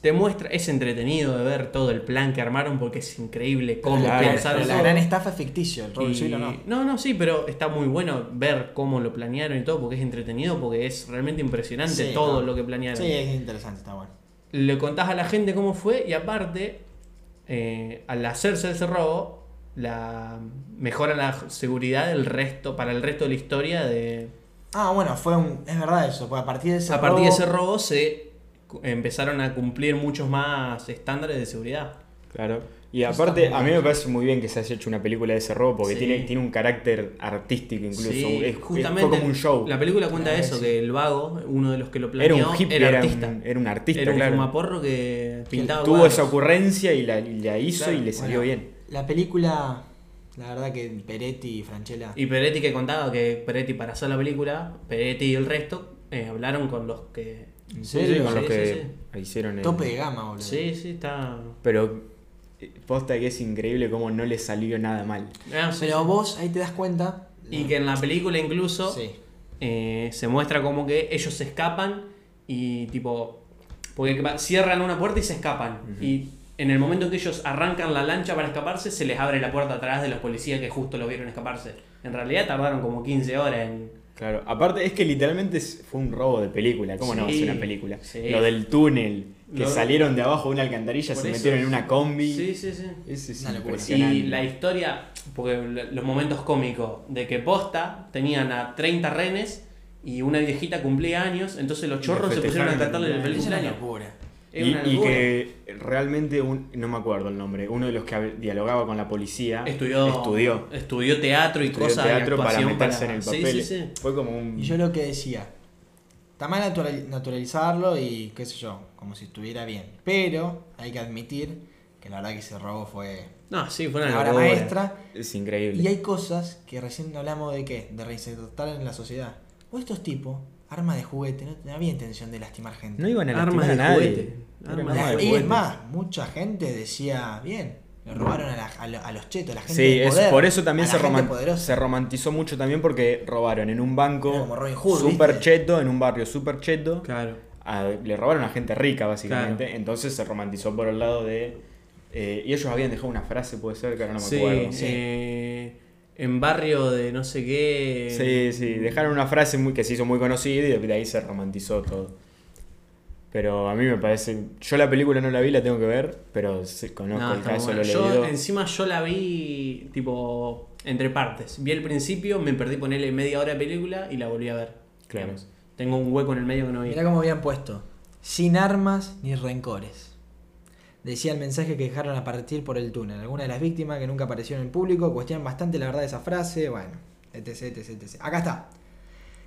Te muestra, es entretenido de ver todo el plan que armaron porque es increíble cómo Claro, pensaron la gran estafa es ficticio, el del Y- no. no, no, sí, pero está muy bueno ver cómo lo planearon y todo, porque es entretenido, porque es realmente impresionante Sí, todo no. lo que planearon. Sí, es interesante, está bueno. Le contás a la gente cómo fue y aparte, eh, al hacerse ese robo, la mejora la seguridad del resto, para el resto de la historia de... Ah, bueno, fue un. Es verdad eso, pues a partir de ese a partir de robo- ese robo se empezaron a cumplir muchos más estándares de seguridad. Claro. Y Eso aparte, a mí me parece muy bien que se haya hecho una película de ese robo porque Sí. tiene, tiene un carácter artístico incluso. Sí, Es- justamente fue como un show. La película cuenta Claro, eso, sí. que el vago, uno de los que lo Era planeó, un hippie, era era, artista. un, era un artista, Era un claro. fumaporro que pintaba Tuvo cuadros. esa ocurrencia y la, y la hizo Claro, y le salió Bueno, bien. La película, la verdad que Peretti y Franchella. Y Peretti que contaba que Peretti para hacer la película, Peretti y el resto eh, hablaron con los que... ¿En Sí, serio? sí, con Sí, los sí, que sí. hicieron el... Tope de gama, boludo. Sí, sí, está... Pero eh, posta que es increíble cómo no le salió nada mal. Ah, sí, Pero sí. vos ahí te das cuenta. Y que en la película incluso Sí. eh, se muestra como que ellos se escapan y tipo... Porque cierran una puerta y se escapan. Y en el momento en que ellos arrancan la lancha para escaparse, se les abre la puerta atrás de los policías que justo lo vieron escaparse. En realidad tardaron como 15 horas en... Claro, aparte es que literalmente fue un robo de película. ¿Cómo no va a ser una película? sí. Lo del túnel, que Lo- salieron de abajo de una alcantarilla, Por se eso. metieron en una combi. Sí, sí, sí. Ese es impresionante. Y la historia, porque los momentos cómicos de que posta tenían a 30 renes y una viejita cumplía años, entonces los chorros se pusieron a el el feliz Es una cumpleaños. locura. Y, que realmente, un, no me acuerdo el nombre, uno de los que dialogaba con la policía Estudió, estudió, estudió teatro y estudió cosas de teatro para meterse para- en el Sí, papel. sí, sí. Fue como un... Y yo lo que decía, está mal natural- naturalizarlo y qué sé yo, como si estuviera bien. Pero hay que admitir que la verdad que ese robo fue No, sí, fue una una obra maestra. Es increíble. Y hay cosas que recién hablamos de qué, de reinsertar en la sociedad. O estos tipos, armas de juguete, no, no había intención de lastimar gente. No iban a Armas lastimar de a nadie. juguete. Armas de de y es juguete. más, mucha gente decía, bien, le robaron a, la- a lo- a los chetos, a la gente Sí, de es, poder, por eso también se, roman- se romantizó mucho también porque robaron en un banco ¿viste? cheto, en un barrio super cheto. Claro. a- le robaron a gente rica básicamente. Claro. Entonces se romantizó por el lado de... eh, y ellos habían dejado una frase, puede ser, que ahora no me sí, acuerdo. eh, en barrio de no sé qué. Sí, sí, dejaron una frase muy, que se hizo muy conocida y de ahí se romantizó todo. Pero a mí me parece. Yo la película no la vi, la tengo que ver, pero sí, conozco No, el caso, bueno. lo Yo, leído. encima yo la vi tipo entre partes. Vi el principio, me perdí ponerle media hora de película y la volví a ver. Claro. Digamos. Tengo un hueco en el medio que no vi. Mirá cómo habían puesto. Sin armas ni rencores. Decía el mensaje que dejaron a partir por el túnel. Algunas de las víctimas que nunca aparecieron en público cuestionan bastante la verdad de esa frase. Bueno, etc, etc, etc. Acá está.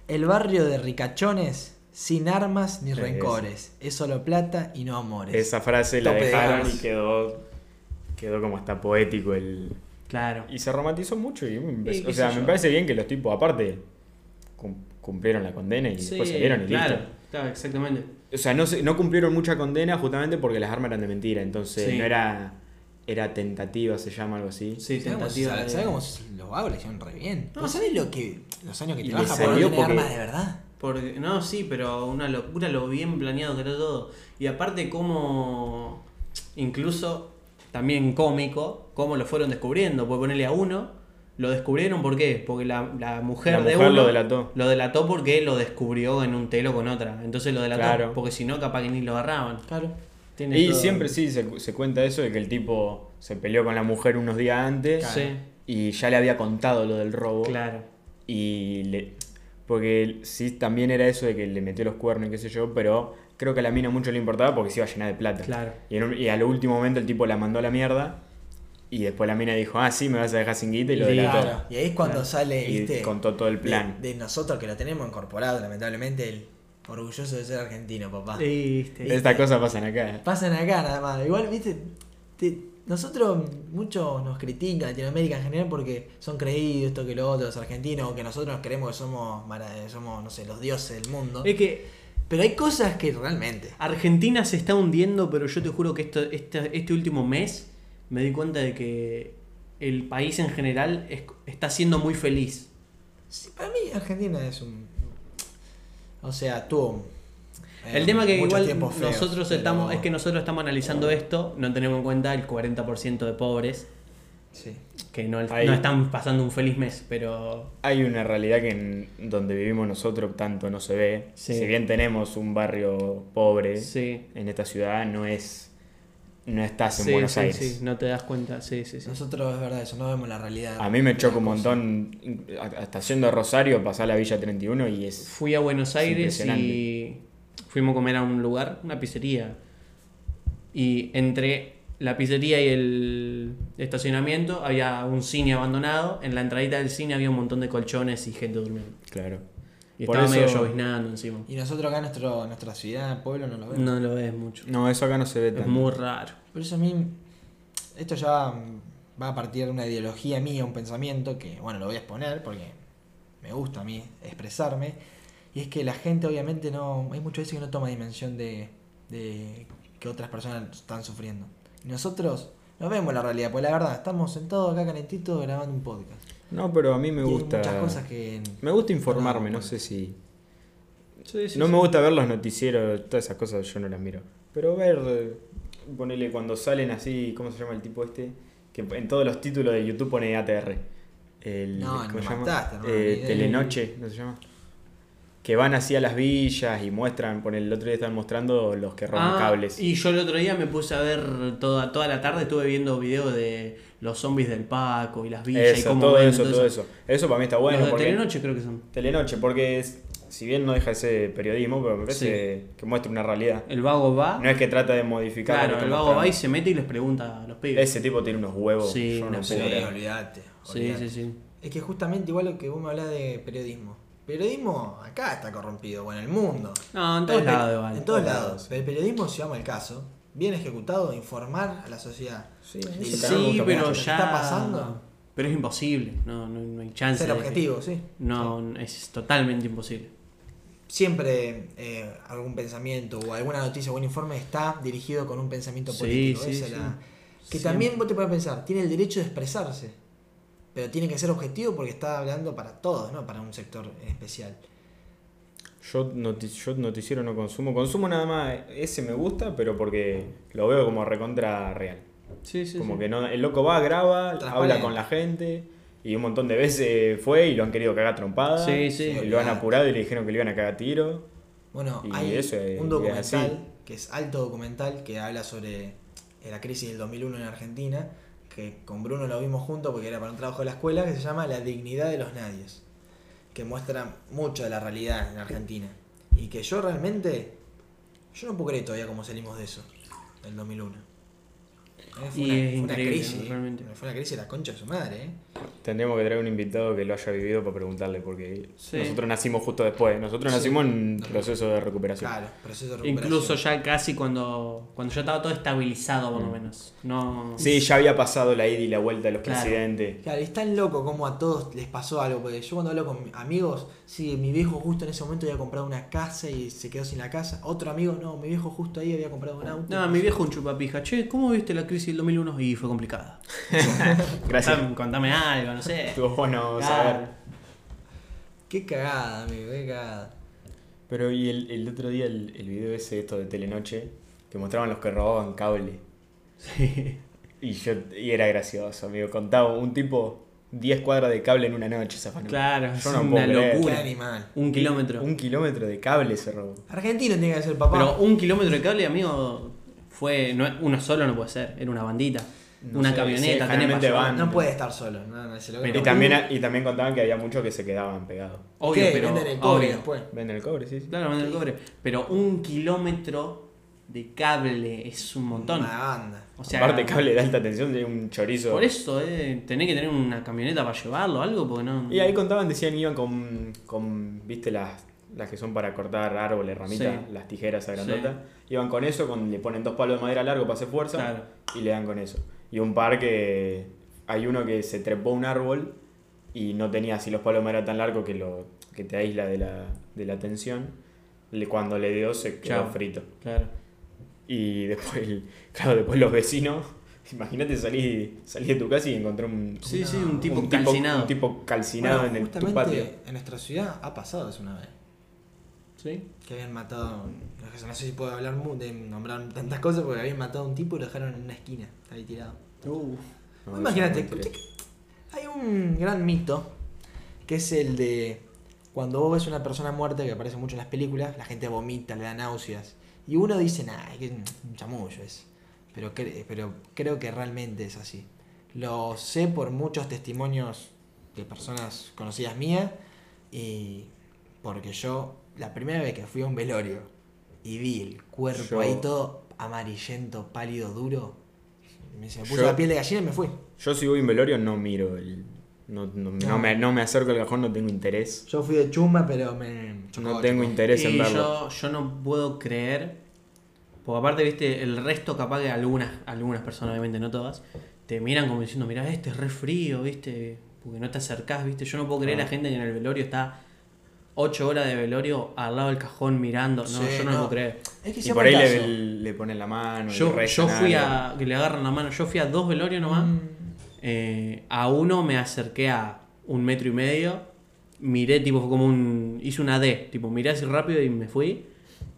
El barrio de ricachones sin armas ni rencores. Es solo plata y no amores. Esa frase la Tope dejaron y quedó. Quedó como hasta poético el. Claro. Y se romantizó mucho. Y, me- Y o sea, me yo. parece bien que los tipos, aparte, cum- cumplieron la condena y Sí, después salieron y claro, listo. claro, exactamente. O sea, no, se- no cumplieron mucha condena justamente porque las armas eran de mentira. Entonces Sí. no era. Era tentativa, se llama algo así. Sí, ¿Sabes cómo, tentativa. ¿sabes de- cómo los vagos le hicieron re bien? No, ¿Vos sabés lo que, los años que trabaja por tener porque- armas de verdad? Porque, no, sí, pero una locura lo bien planeado que era todo. Y aparte como incluso también cómico, cómo lo fueron descubriendo. Puede ponerle a uno, lo descubrieron ¿por qué? Porque la, la mujer La de mujer uno lo delató. lo delató porque lo descubrió en un telo con otra. Entonces lo delató Claro. porque si no capaz que ni lo agarraban. Claro. Tiene Y todo- siempre sí se, se cuenta eso de que el tipo se peleó con la mujer unos días antes Sí, y ya le había contado lo del robo. claro. Y le. Porque sí también era eso de que le metió los cuernos y qué sé yo, pero creo que a la mina mucho le importaba porque se iba a llenar de plata. Claro. Y, en un- y al último momento el tipo la mandó a la mierda. Y después la mina dijo, ah, sí, me vas a dejar sin guita y lo delató. Claro. Y ahí es cuando Claro. sale, Y ¿viste? contó todo el plan. De, de nosotros que lo tenemos incorporado, lamentablemente, el orgulloso de ser argentino, papá. Viste. Estas cosas pasan acá. Pasan acá nada más. Igual, viste, te- nosotros muchos nos critican Latinoamérica en general porque son creídos esto que lo otro, los argentinos, o que nosotros creemos que somos, mara- somos, no sé, los dioses del mundo. Es que Pero hay cosas que realmente. Argentina se está hundiendo, pero yo te juro que esto, este, este último mes me di cuenta de que el país en general es- está siendo muy feliz. Sí, para mí Argentina es un... O sea, tuvo... eh, El tema que igual feos, nosotros pero- estamos, es que nosotros estamos analizando esto, no tenemos en cuenta el 40% de pobres Sí. que no, no están pasando un feliz mes, pero Hay una realidad que en donde vivimos nosotros tanto no se ve. Sí. Si bien tenemos un barrio pobre sí. en esta ciudad, no es no estás en Sí, Buenos sí, Aires. sí, no te das cuenta, sí, sí, sí. Nosotros es verdad eso, no vemos la realidad. A mí me de choca un montón, hasta yendo a Rosario, pasar la Villa 31 y es... Fui a Buenos Es Aires y fuimos a comer a un lugar, una pizzería. Y entre la pizzería y el estacionamiento había un cine abandonado. En la entradita del cine había un montón de colchones y gente durmiendo. Claro. Y Por estaba eso- medio lloviznando encima. Y nosotros acá en nuestro, nuestra ciudad, pueblo, no lo vemos. No lo ves mucho. No, eso acá no se ve Es tanto. muy raro. Por eso a mí, esto ya va a partir de una ideología mía, un pensamiento que, bueno, lo voy a exponer porque me gusta a mí expresarme. Y es que la gente obviamente no, hay muchas veces que no toma dimensión de, de que otras personas están sufriendo. Y nosotros no vemos la realidad, pues la verdad, estamos sentados acá calentitos grabando un podcast. No, pero a mí me Y hay gusta... muchas cosas que... Me gusta informarme, No, no sé si... Sí, sí, No sí. me gusta ver los noticieros, todas esas cosas yo no las miro. Pero ver, ponele cuando salen así, ¿cómo se llama el tipo este? Que en todos los títulos de YouTube pone ATR. El, No, ¿cómo se llama? mataste, no, Eh. Telenoche, ¿no se llama? Que van así a las villas y muestran, por el otro día estaban mostrando los que roban Ah, cables. Y yo el otro día me puse a ver toda, toda la tarde, estuve viendo videos de los zombies del Paco y las villas y cómo todo ven, eso, todo eso. Eso para mí está bueno. los de porque- Telenoche creo que son. Telenoche, porque es- si bien no deja de ser periodismo, pero me parece que muestra una realidad. El vago va. No es que trata de modificar. claro, el vago va y se mete y les pregunta a los pibes. Ese tipo tiene unos huevos. Sí, yo no Sí, creer. olvídate. sí, olvídate. sí, sí. Es que justamente igual lo que vos me hablás de periodismo. Periodismo acá está corrompido, bueno, en el mundo. No, en todos el lados. En todos lados. lados. Pero el periodismo, si vamos al caso, bien ejecutado, informar a la sociedad. Sí, Del Sí, pero mucho. ya. ¿Qué está pasando? Pero es imposible. No, no, no hay chance. Ser de objetivo, sí. No, es totalmente imposible. Siempre eh, algún pensamiento o alguna noticia o un informe está dirigido con un pensamiento político. sí, Esa la- Que también vos te puedes pensar, tiene el derecho de expresarse. Pero tiene que ser objetivo porque está hablando para todos, no para un sector en especial. Yo, yo noticiero no consumo. Consumo nada más. Ese me gusta, pero porque lo veo como recontra real. Sí, sí. como sí. que no, el loco va, graba, habla con la gente. Y un montón de veces fue y lo han querido cagar trompada. Sí, sí. lo han apurado y le dijeron que le iban a cagar tiro. Bueno, Y hay eso es- un documental que es alto documental que habla sobre la crisis del 2001 en Argentina, que con Bruno lo vimos juntos porque era para un trabajo de la escuela, que se llama La dignidad de los nadies, que muestra mucho de la realidad en Argentina. Y que yo realmente, yo no puedo creer todavía cómo salimos de eso, del 2001. Fue, Y una, es fue una crisis, ¿no? realmente. fue una crisis de la concha de su madre, ¿eh? Tendríamos que traer un invitado que lo haya vivido para preguntarle, porque Sí. nosotros nacimos justo después. Nosotros Sí. nacimos en proceso de recuperación. Claro, proceso de recuperación. Incluso ya casi cuando, cuando ya estaba todo estabilizado, por lo menos. No. Sí, ya había pasado la ida y la vuelta de los Claro. presidentes. Claro, es tan loco como a todos les pasó algo, porque yo cuando hablo con amigos, sí, mi viejo justo en ese momento había comprado una casa y se quedó sin la casa. Otro amigo, no, mi viejo justo ahí había comprado un auto. No, mi viejo un chupapija. Che, ¿cómo viste la crisis del 2001? Y fue complicada. Gracias. Contame, contame algo, no sé. Estuvo bueno Claro. saber. Qué cagada, amigo, qué cagada. Pero y el, el otro día el, el video ese esto de Telenoche, que mostraban los que robaban cable. Sí. Y yo y era gracioso, amigo. Contaba un tipo 10 cuadras de cable en una noche, esa Claro, es Yo no una creer. Locura. animal. Un kilómetro. Un kilómetro de cable se robó. Argentino tiene que ser papá. Pero un kilómetro de cable, amigo, fue. No, uno solo no puede ser, era una bandita. No una sé, camioneta, sí, van. no puede estar solo. No, no, se lo Pero Y también, y también contaban que había muchos que se quedaban pegados. Obvio, ¿Qué? pero. Venden el cobre obvio. después. Venden el cobre, sí, sí. Claro, venden el cobre. Pero un kilómetro de cable es un montón. Una banda. O sea, Aparte cable de alta tensión de un chorizo. Por eso, eh, tenés que tener una camioneta para llevarlo o algo, porque no. Y ahí contaban, decían, iban con, con viste, las, las que son para cortar árboles, ramitas, Sí. las tijeras a grandotas. Iban con eso, con, le ponen dos palos de madera largo para hacer fuerza Claro. y le dan con eso. Y un par que, hay uno que se trepó a un árbol y no tenía así los palos de madera tan largos que, lo, que te aísla de la, de la tensión. Le- cuando le dio se quedó Chao. frito. Claro. Y después, el- claro, después los vecinos, imagínate salir, salir de tu casa y encontrar un, Sí, sí, un tipo un calcinado. un tipo calcinado Bueno, en el, tu patio. en nuestra ciudad ha pasado eso una vez. ¿Sí? que habían matado. No sé si puedo hablar de nombrar tantas cosas porque habían matado a un tipo y lo dejaron en una esquina, ahí tirado. Uh, No, Imagínate. Hay un gran mito que es el de cuando vos ves una persona muerta que aparece mucho en las películas, la gente vomita, le da náuseas. Y uno dice, nah, es que es un chamullo es. Pero, cre- pero creo que realmente es así. Lo sé por muchos testimonios de personas conocidas mías y porque yo, la primera vez que fui a un velorio y vi el cuerpo Yo- ahí todo amarillento, pálido, duro, me, se me puso Yo- la piel de gallina y me fui. Yo si voy en velorio no miro el... No, no, no No. me, no me acerco al cajón, no tengo interés. Yo fui de chumba, pero me chocó, no tengo chocó. interés en verlo. yo, yo no puedo creer. Porque aparte, viste, el resto capaz que algunas, algunas personas, obviamente no todas, te miran como diciendo, mirá, este es re frío, viste, porque no te acercás, viste. Yo no puedo creer la gente que en el velorio está 8 horas de velorio al lado del cajón mirando. No, Sí, yo no, no. lo puedo creer. Es que Y por ahí le, le ponen la mano. y Yo, yo fui a. que le agarran la mano. Yo fui a dos velorios nomás. Mm, Eh, a uno me acerqué a un metro y medio. Miré, tipo, fue como un. Hice una D. Tipo, miré así rápido y me fui.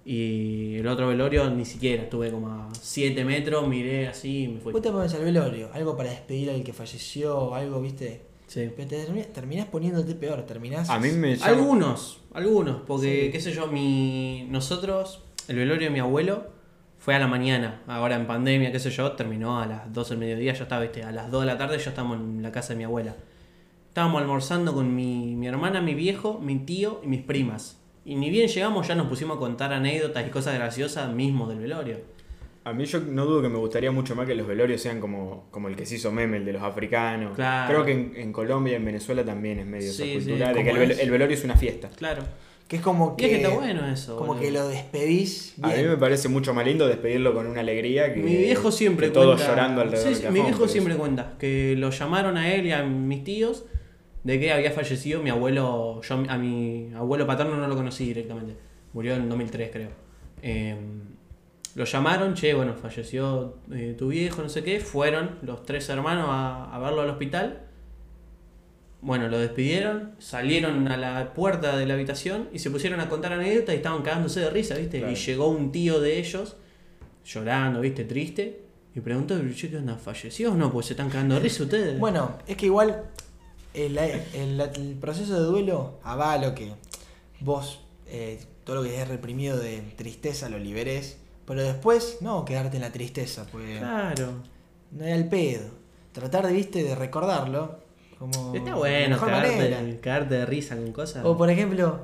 Y el otro velorio ni siquiera. Estuve como a 7 metros, miré así y me fui. Vos te pones al velorio, algo para despedir al que falleció, algo, viste. Sí. Pero te termi- terminás poniéndote peor, terminás. A mí me llama- Algunos, algunos. Porque, Sí. qué sé yo, mi. Nosotros, el velorio de mi abuelo fue a la mañana. Ahora en pandemia, qué sé yo, terminó a las 12 del mediodía. Yo estaba, viste, a las 2 de la tarde, yo estábamos en la casa de mi abuela. Estábamos almorzando con mi, mi hermana, mi viejo, mi tío y mis primas. Y ni bien llegamos, ya nos pusimos a contar anécdotas y cosas graciosas mismo del velorio. A mí yo no dudo que me gustaría mucho más que los velorios sean como, como el que se hizo meme, el de los africanos. Claro. Creo que en, en Colombia y en Venezuela también es medio Sí, esa sí, cultura de que el, velorio es una fiesta. Claro. Que es como Y que. es que está bueno eso. Como boludo. que lo despedís. A mí me parece mucho más lindo despedirlo con una alegría que, Mi viejo siempre que todos cuenta. llorando alrededor Sí, del sí, cajón, mi viejo siempre cuenta que lo llamaron a él y a mis tíos de que había fallecido mi abuelo. Yo a mi abuelo paterno no lo conocí directamente. Murió en 2003, creo. Eh, lo llamaron, che, bueno, falleció eh, tu viejo, no sé qué. Fueron los tres hermanos a, a verlo al hospital. Bueno, lo despidieron, salieron a la puerta de la habitación y se pusieron a contar anécdotas y estaban cagándose de risa, ¿viste? Claro. Y llegó un tío de ellos, llorando, ¿viste? Triste, y preguntó, che, ¿qué onda? ¿Falleció o no? Pues se están cagando de risa ustedes. Bueno, es que igual el, el- el proceso de duelo avala que vos eh, todo lo que es reprimido de tristeza lo liberes, pero después no quedarte en la tristeza, pues Claro. no era el pedo. Tratar de, viste, de recordarlo como Está bueno cagarte, cagarte de risa con cosas. O por ejemplo,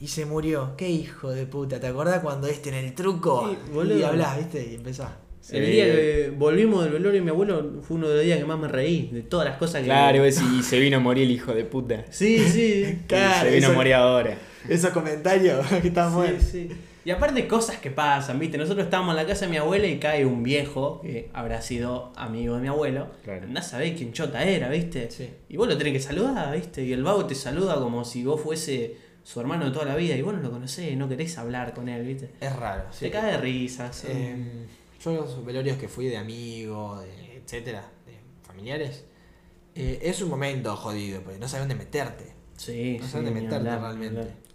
y se murió, qué hijo de puta, ¿te acordás cuando este en el truco? Sí, y hablás, viste, y empezás. El día que volvimos del velorio de mi abuelo fue uno de los días que más me reí, de todas las cosas que... Claro, y se vino a morir el hijo de puta. Sí, sí. Y Claro, se vino eso- a morir ahora. Esos comentarios que están Sí, buenos. sí. Y aparte cosas que pasan, ¿viste? Nosotros estábamos en la casa de mi abuela y cae un viejo que habrá sido amigo de mi abuelo. Claro. Andás a saber quién chota era, ¿viste? Sí. Y vos lo tenés que saludar, ¿viste? Y el vago te saluda como si vos fuese su hermano de toda la vida y vos no lo conocés, no querés hablar con él, ¿viste? Es raro. Se cae de risas. Eh, yo los velorios que fui de amigos, de etcétera, de familiares, eh, es un momento jodido, porque no sabes dónde meterte. sí, No sí, sabes dónde meterte hablar, realmente. hablar.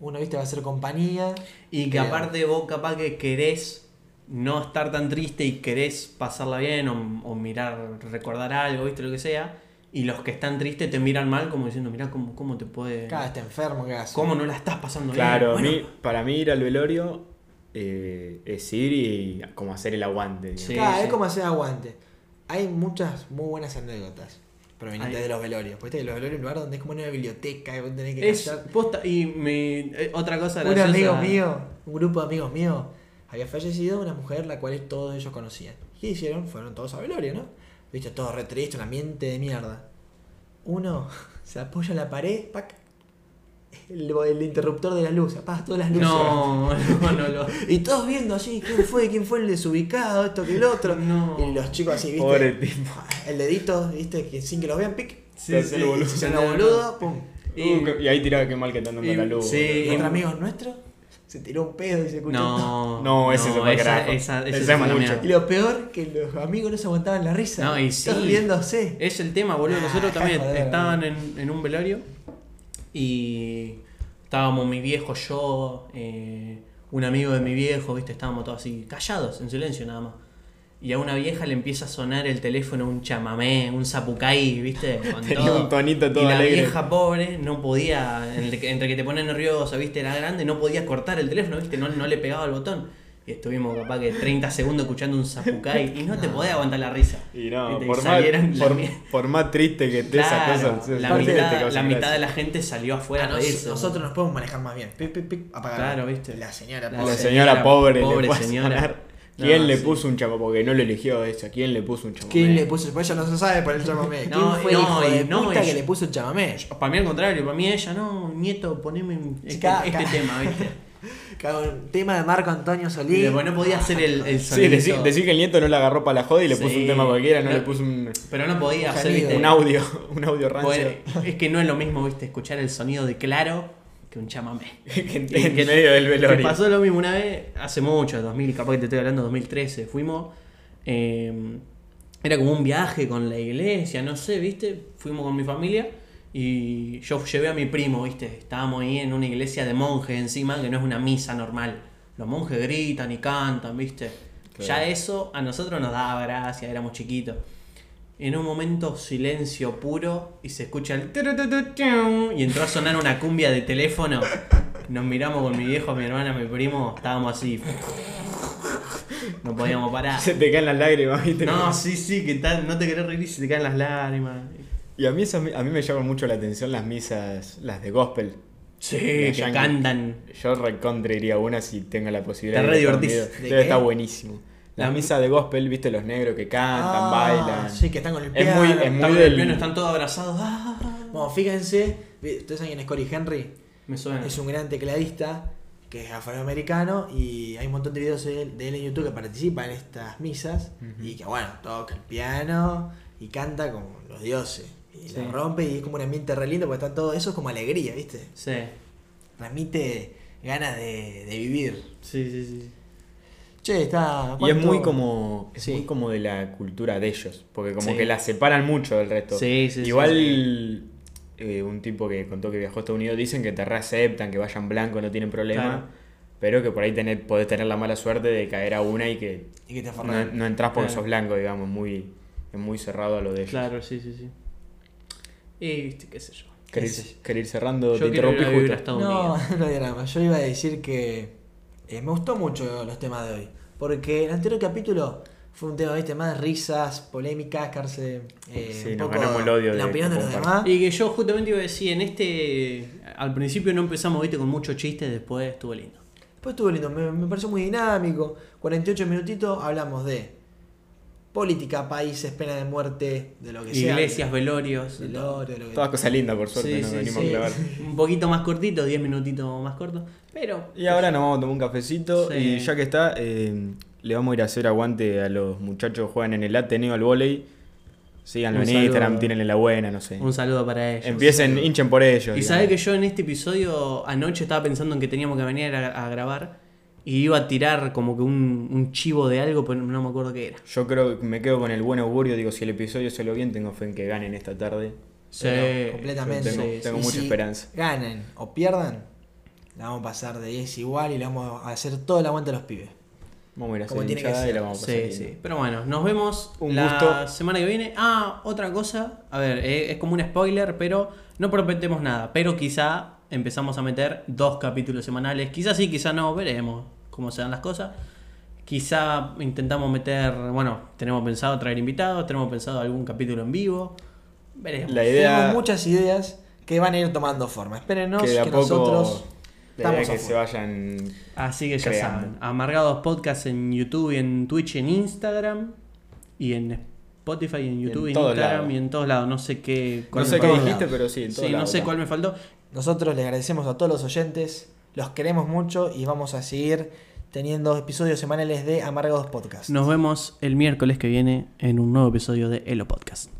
Uno, viste, va a ser compañía. Y que aparte vos capaz que querés no estar tan triste y querés pasarla bien o, o mirar, recordar algo, ¿viste? Lo que sea. Y los que están tristes te miran mal como diciendo, mirá cómo, cómo te puede... Cada está enfermo, ¿qué hace? ¿Cómo no la estás pasando Claro, bien? mí- para mí ir al velorio eh, es ir y como hacer el aguante. Sí. Claro, es como hacer aguante. Hay muchas muy buenas anécdotas provenientes Hay- de los velorios. Pues los velorios es un lugar donde es como una biblioteca, y vos tenés que Es posta, y me, eh, otra cosa Un graciosa- amigo mío, un grupo de amigos míos, había fallecido una mujer la cual todos ellos conocían. ¿Qué hicieron? Fueron todos a velorio, ¿no? Viste, todo re triste, un ambiente de mierda. Uno se apoya en la pared, pac, el, el interruptor de la luz, apaga todas las luces. No, no, no, lo- Y todos viendo así, ¿quién fue? ¿Quién fue el desubicado? Esto que el otro. No. Y los chicos así, ¿viste? Pobre tipo. El dedito, ¿viste? Que sin que los vean, pic. Sí, Se hace el sí, boludo. Se sí, no, los no. boludos, pum. Y- Uh, y ahí tiraba que mal que están dando y- la luz. sí, Y otro amigo nuestro se tiró un pedo y se escuchó. No, No, ese se fue esa, esa, esa Ese se es mucho. Y lo peor, que los amigos no se aguantaban la risa. No, y sí. riéndose. Es el tema, boludo. Ah, Nosotros dejá también joder, estaban en, en un velorio y Estábamos mi viejo, yo, eh, un amigo de mi viejo, ¿viste? Estábamos todos así, callados, en silencio nada más. Y a una vieja le empieza a sonar el teléfono un chamamé, un zapucay, ¿viste? Con Tenía todo. un tonito todo y la alegre. vieja pobre no podía, entre que, entre que te pone nerviosa, ¿viste? Era grande, no podía cortar el teléfono, ¿viste? No, no le pegaba el botón. Y estuvimos capaz que 30 segundos escuchando un zapucay y no te podía aguantar la risa. Y no, por más, salieron la por, mi- por más triste que esté esa cosa. la, mitad, la de la gente salió afuera Ah, nos- nosotros nos podemos manejar más bien. Pic, pic, pic, apagar. Claro, ¿viste? La señora La señora, señora pobre, pobre le señora. ¿Quién No, le sí. puso un chamo? Porque no le eligió eso. ¿Quién le puso un chamo? ¿Quién le puso? Pues ella no se sabe por el chamamé. ¿Quién No, fue el no, hijo de no, puta que le puso el chamamé? Para mí al contrario, para mí ella, no, nieto, poneme este, este tema, ¿viste? Cabrón, tema de Marco Antonio Y Solís. después no podía hacer el, el Sí, sonido. decir, decir que el nieto no la agarró para la joda y le puso Sí. un tema cualquiera, no, No. le puso un, Pero no podía Un hacer, un audio, un audio rancio. Pues, es que no es lo mismo, ¿viste? Escuchar el sonido de claro que un chamamé. que en, Y en que- medio del velorio. pasó lo mismo una vez, hace mucho, 2000, capaz que te estoy hablando 2013, fuimos, eh, era como un viaje con la iglesia, no sé, ¿viste? Fuimos con mi familia y yo llevé a mi primo, ¿viste? Estábamos ahí en una iglesia de monjes encima, que no es una misa normal. Los monjes gritan y cantan, ¿viste? Claro. Ya eso a nosotros nos daba gracia, éramos chiquitos. En un momento silencio puro y se escucha el y entró a sonar una cumbia de teléfono. Nos miramos con mi viejo, mi hermana, mi primo, estábamos así. No podíamos parar. Se te caen las lágrimas, ¿viste? No, sí, sí, que tal, no te querés reír y se te caen las lágrimas. Y a mí, eso- a mí me llaman mucho la atención las misas, las de gospel. Sí, que cantan. Yo recontra iría a una si tenga la posibilidad. Te re divertís. Estar buenísimo. Las La- misas de gospel, viste, los negros que cantan, Ah, bailan. Sí, que están con el Es piano. muy- es Están muy con el del- piano, están todos abrazados. Ah, Bueno, fíjense, ¿ustedes saben quién es Cory Henry? me suena. Es un gran tecladista que es afroamericano y hay un montón de videos de él, de él en YouTube que participa en estas misas y que bueno, toca el piano y canta como los dioses. Y Sí. la rompe y es como un ambiente re lindo porque está todo, eso es como alegría, ¿viste? Sí, Transmite ganas de, de vivir. sí, sí, sí. Che, está... Y es ¿cuánto? muy como es Sí. muy como de la cultura de ellos, porque como Sí. que la separan mucho del resto. Sí, sí, sí, Igual eh, un tipo que contó que viajó a Estados Unidos dicen que te reaceptan, que vayan blanco, no tienen problema, Claro. pero que por ahí tener, podés tener la mala suerte de caer a una y que Y que te no entras porque Claro. sos blanco, digamos, muy es muy cerrado a lo de ellos. Claro, sí, sí, sí. Y viste, qué sé yo. ¿Querés, Qué sé yo. querés ir cerrando? Yo te interrumpí a vivir a justo. Estados No, Unidos. no hay drama. Yo iba a decir que eh, me gustó mucho los temas de hoy. Porque el anterior capítulo fue un tema, viste, más de risas, polémicas, cárcel. Eh, Sí, un nos poco ganamos el odio La de opinión de los demás. Y que yo justamente iba a decir, en este. Al principio no empezamos, viste, con mucho chiste, después estuvo lindo. Después estuvo lindo, me, me pareció muy dinámico. 48 minutitos hablamos de política, países, pena de muerte, de lo que sea. Iglesias, velorios. velorio, de lo que Todas cosas lindas, por suerte, Sí, nos sí, venimos sí. a clavar. Un poquito más cortito, 10 minutitos más cortos. Pero. Y ahora nos vamos a tomar un cafecito Sí. y ya que está, eh, le vamos a ir a hacer aguante a los muchachos que juegan en el Ateneo al volei. Síganlo Un en saludo. Instagram, tírenle la buena, no sé. Un saludo para ellos. Empiecen, hinchen por ellos. Y sabes que yo en este episodio anoche estaba pensando en que teníamos que venir a, a grabar y iba a tirar como que un, un chivo de algo, pero no me acuerdo qué era. Yo creo que me quedo con el buen augurio. Digo, si el episodio salió bien, tengo fe en que ganen esta tarde. Sí, Pero completamente. Tengo, sí, tengo Y mucha si esperanza. Ganen o pierdan, la vamos a pasar de 10 igual y le vamos a hacer todo el aguante a los pibes. Vamos a ir a Como hacer tiene que hinchada y ser. la vamos a pasar Sí, sí. Pero bueno, nos vemos Un la gusto. semana que viene. Ah, otra cosa. A ver, eh, es como un spoiler, pero no prometemos nada. Pero quizá empezamos a meter dos capítulos semanales. Quizá sí, quizá no. Veremos cómo se dan las cosas. Quizá intentamos meter. Bueno, tenemos pensado traer invitados. Tenemos pensado algún capítulo en vivo. Veremos. La idea Tenemos muchas ideas que van a ir tomando forma. Espérenos que que, de a poco nosotros la idea que a se full. vayan Así que ya creando. saben. Amargados Podcast en YouTube y en Twitch, en Instagram. Y en Spotify, en YouTube, en, todos Instagram y en todos lados. No sé qué. No sé qué dijiste, pero sí, en todos Sí, no sé cuál me faltó. Nosotros les agradecemos a todos los oyentes, los queremos mucho y vamos a seguir teniendo episodios semanales de Amargados Podcast. Nos vemos el miércoles que viene en un nuevo episodio de Elo Podcast.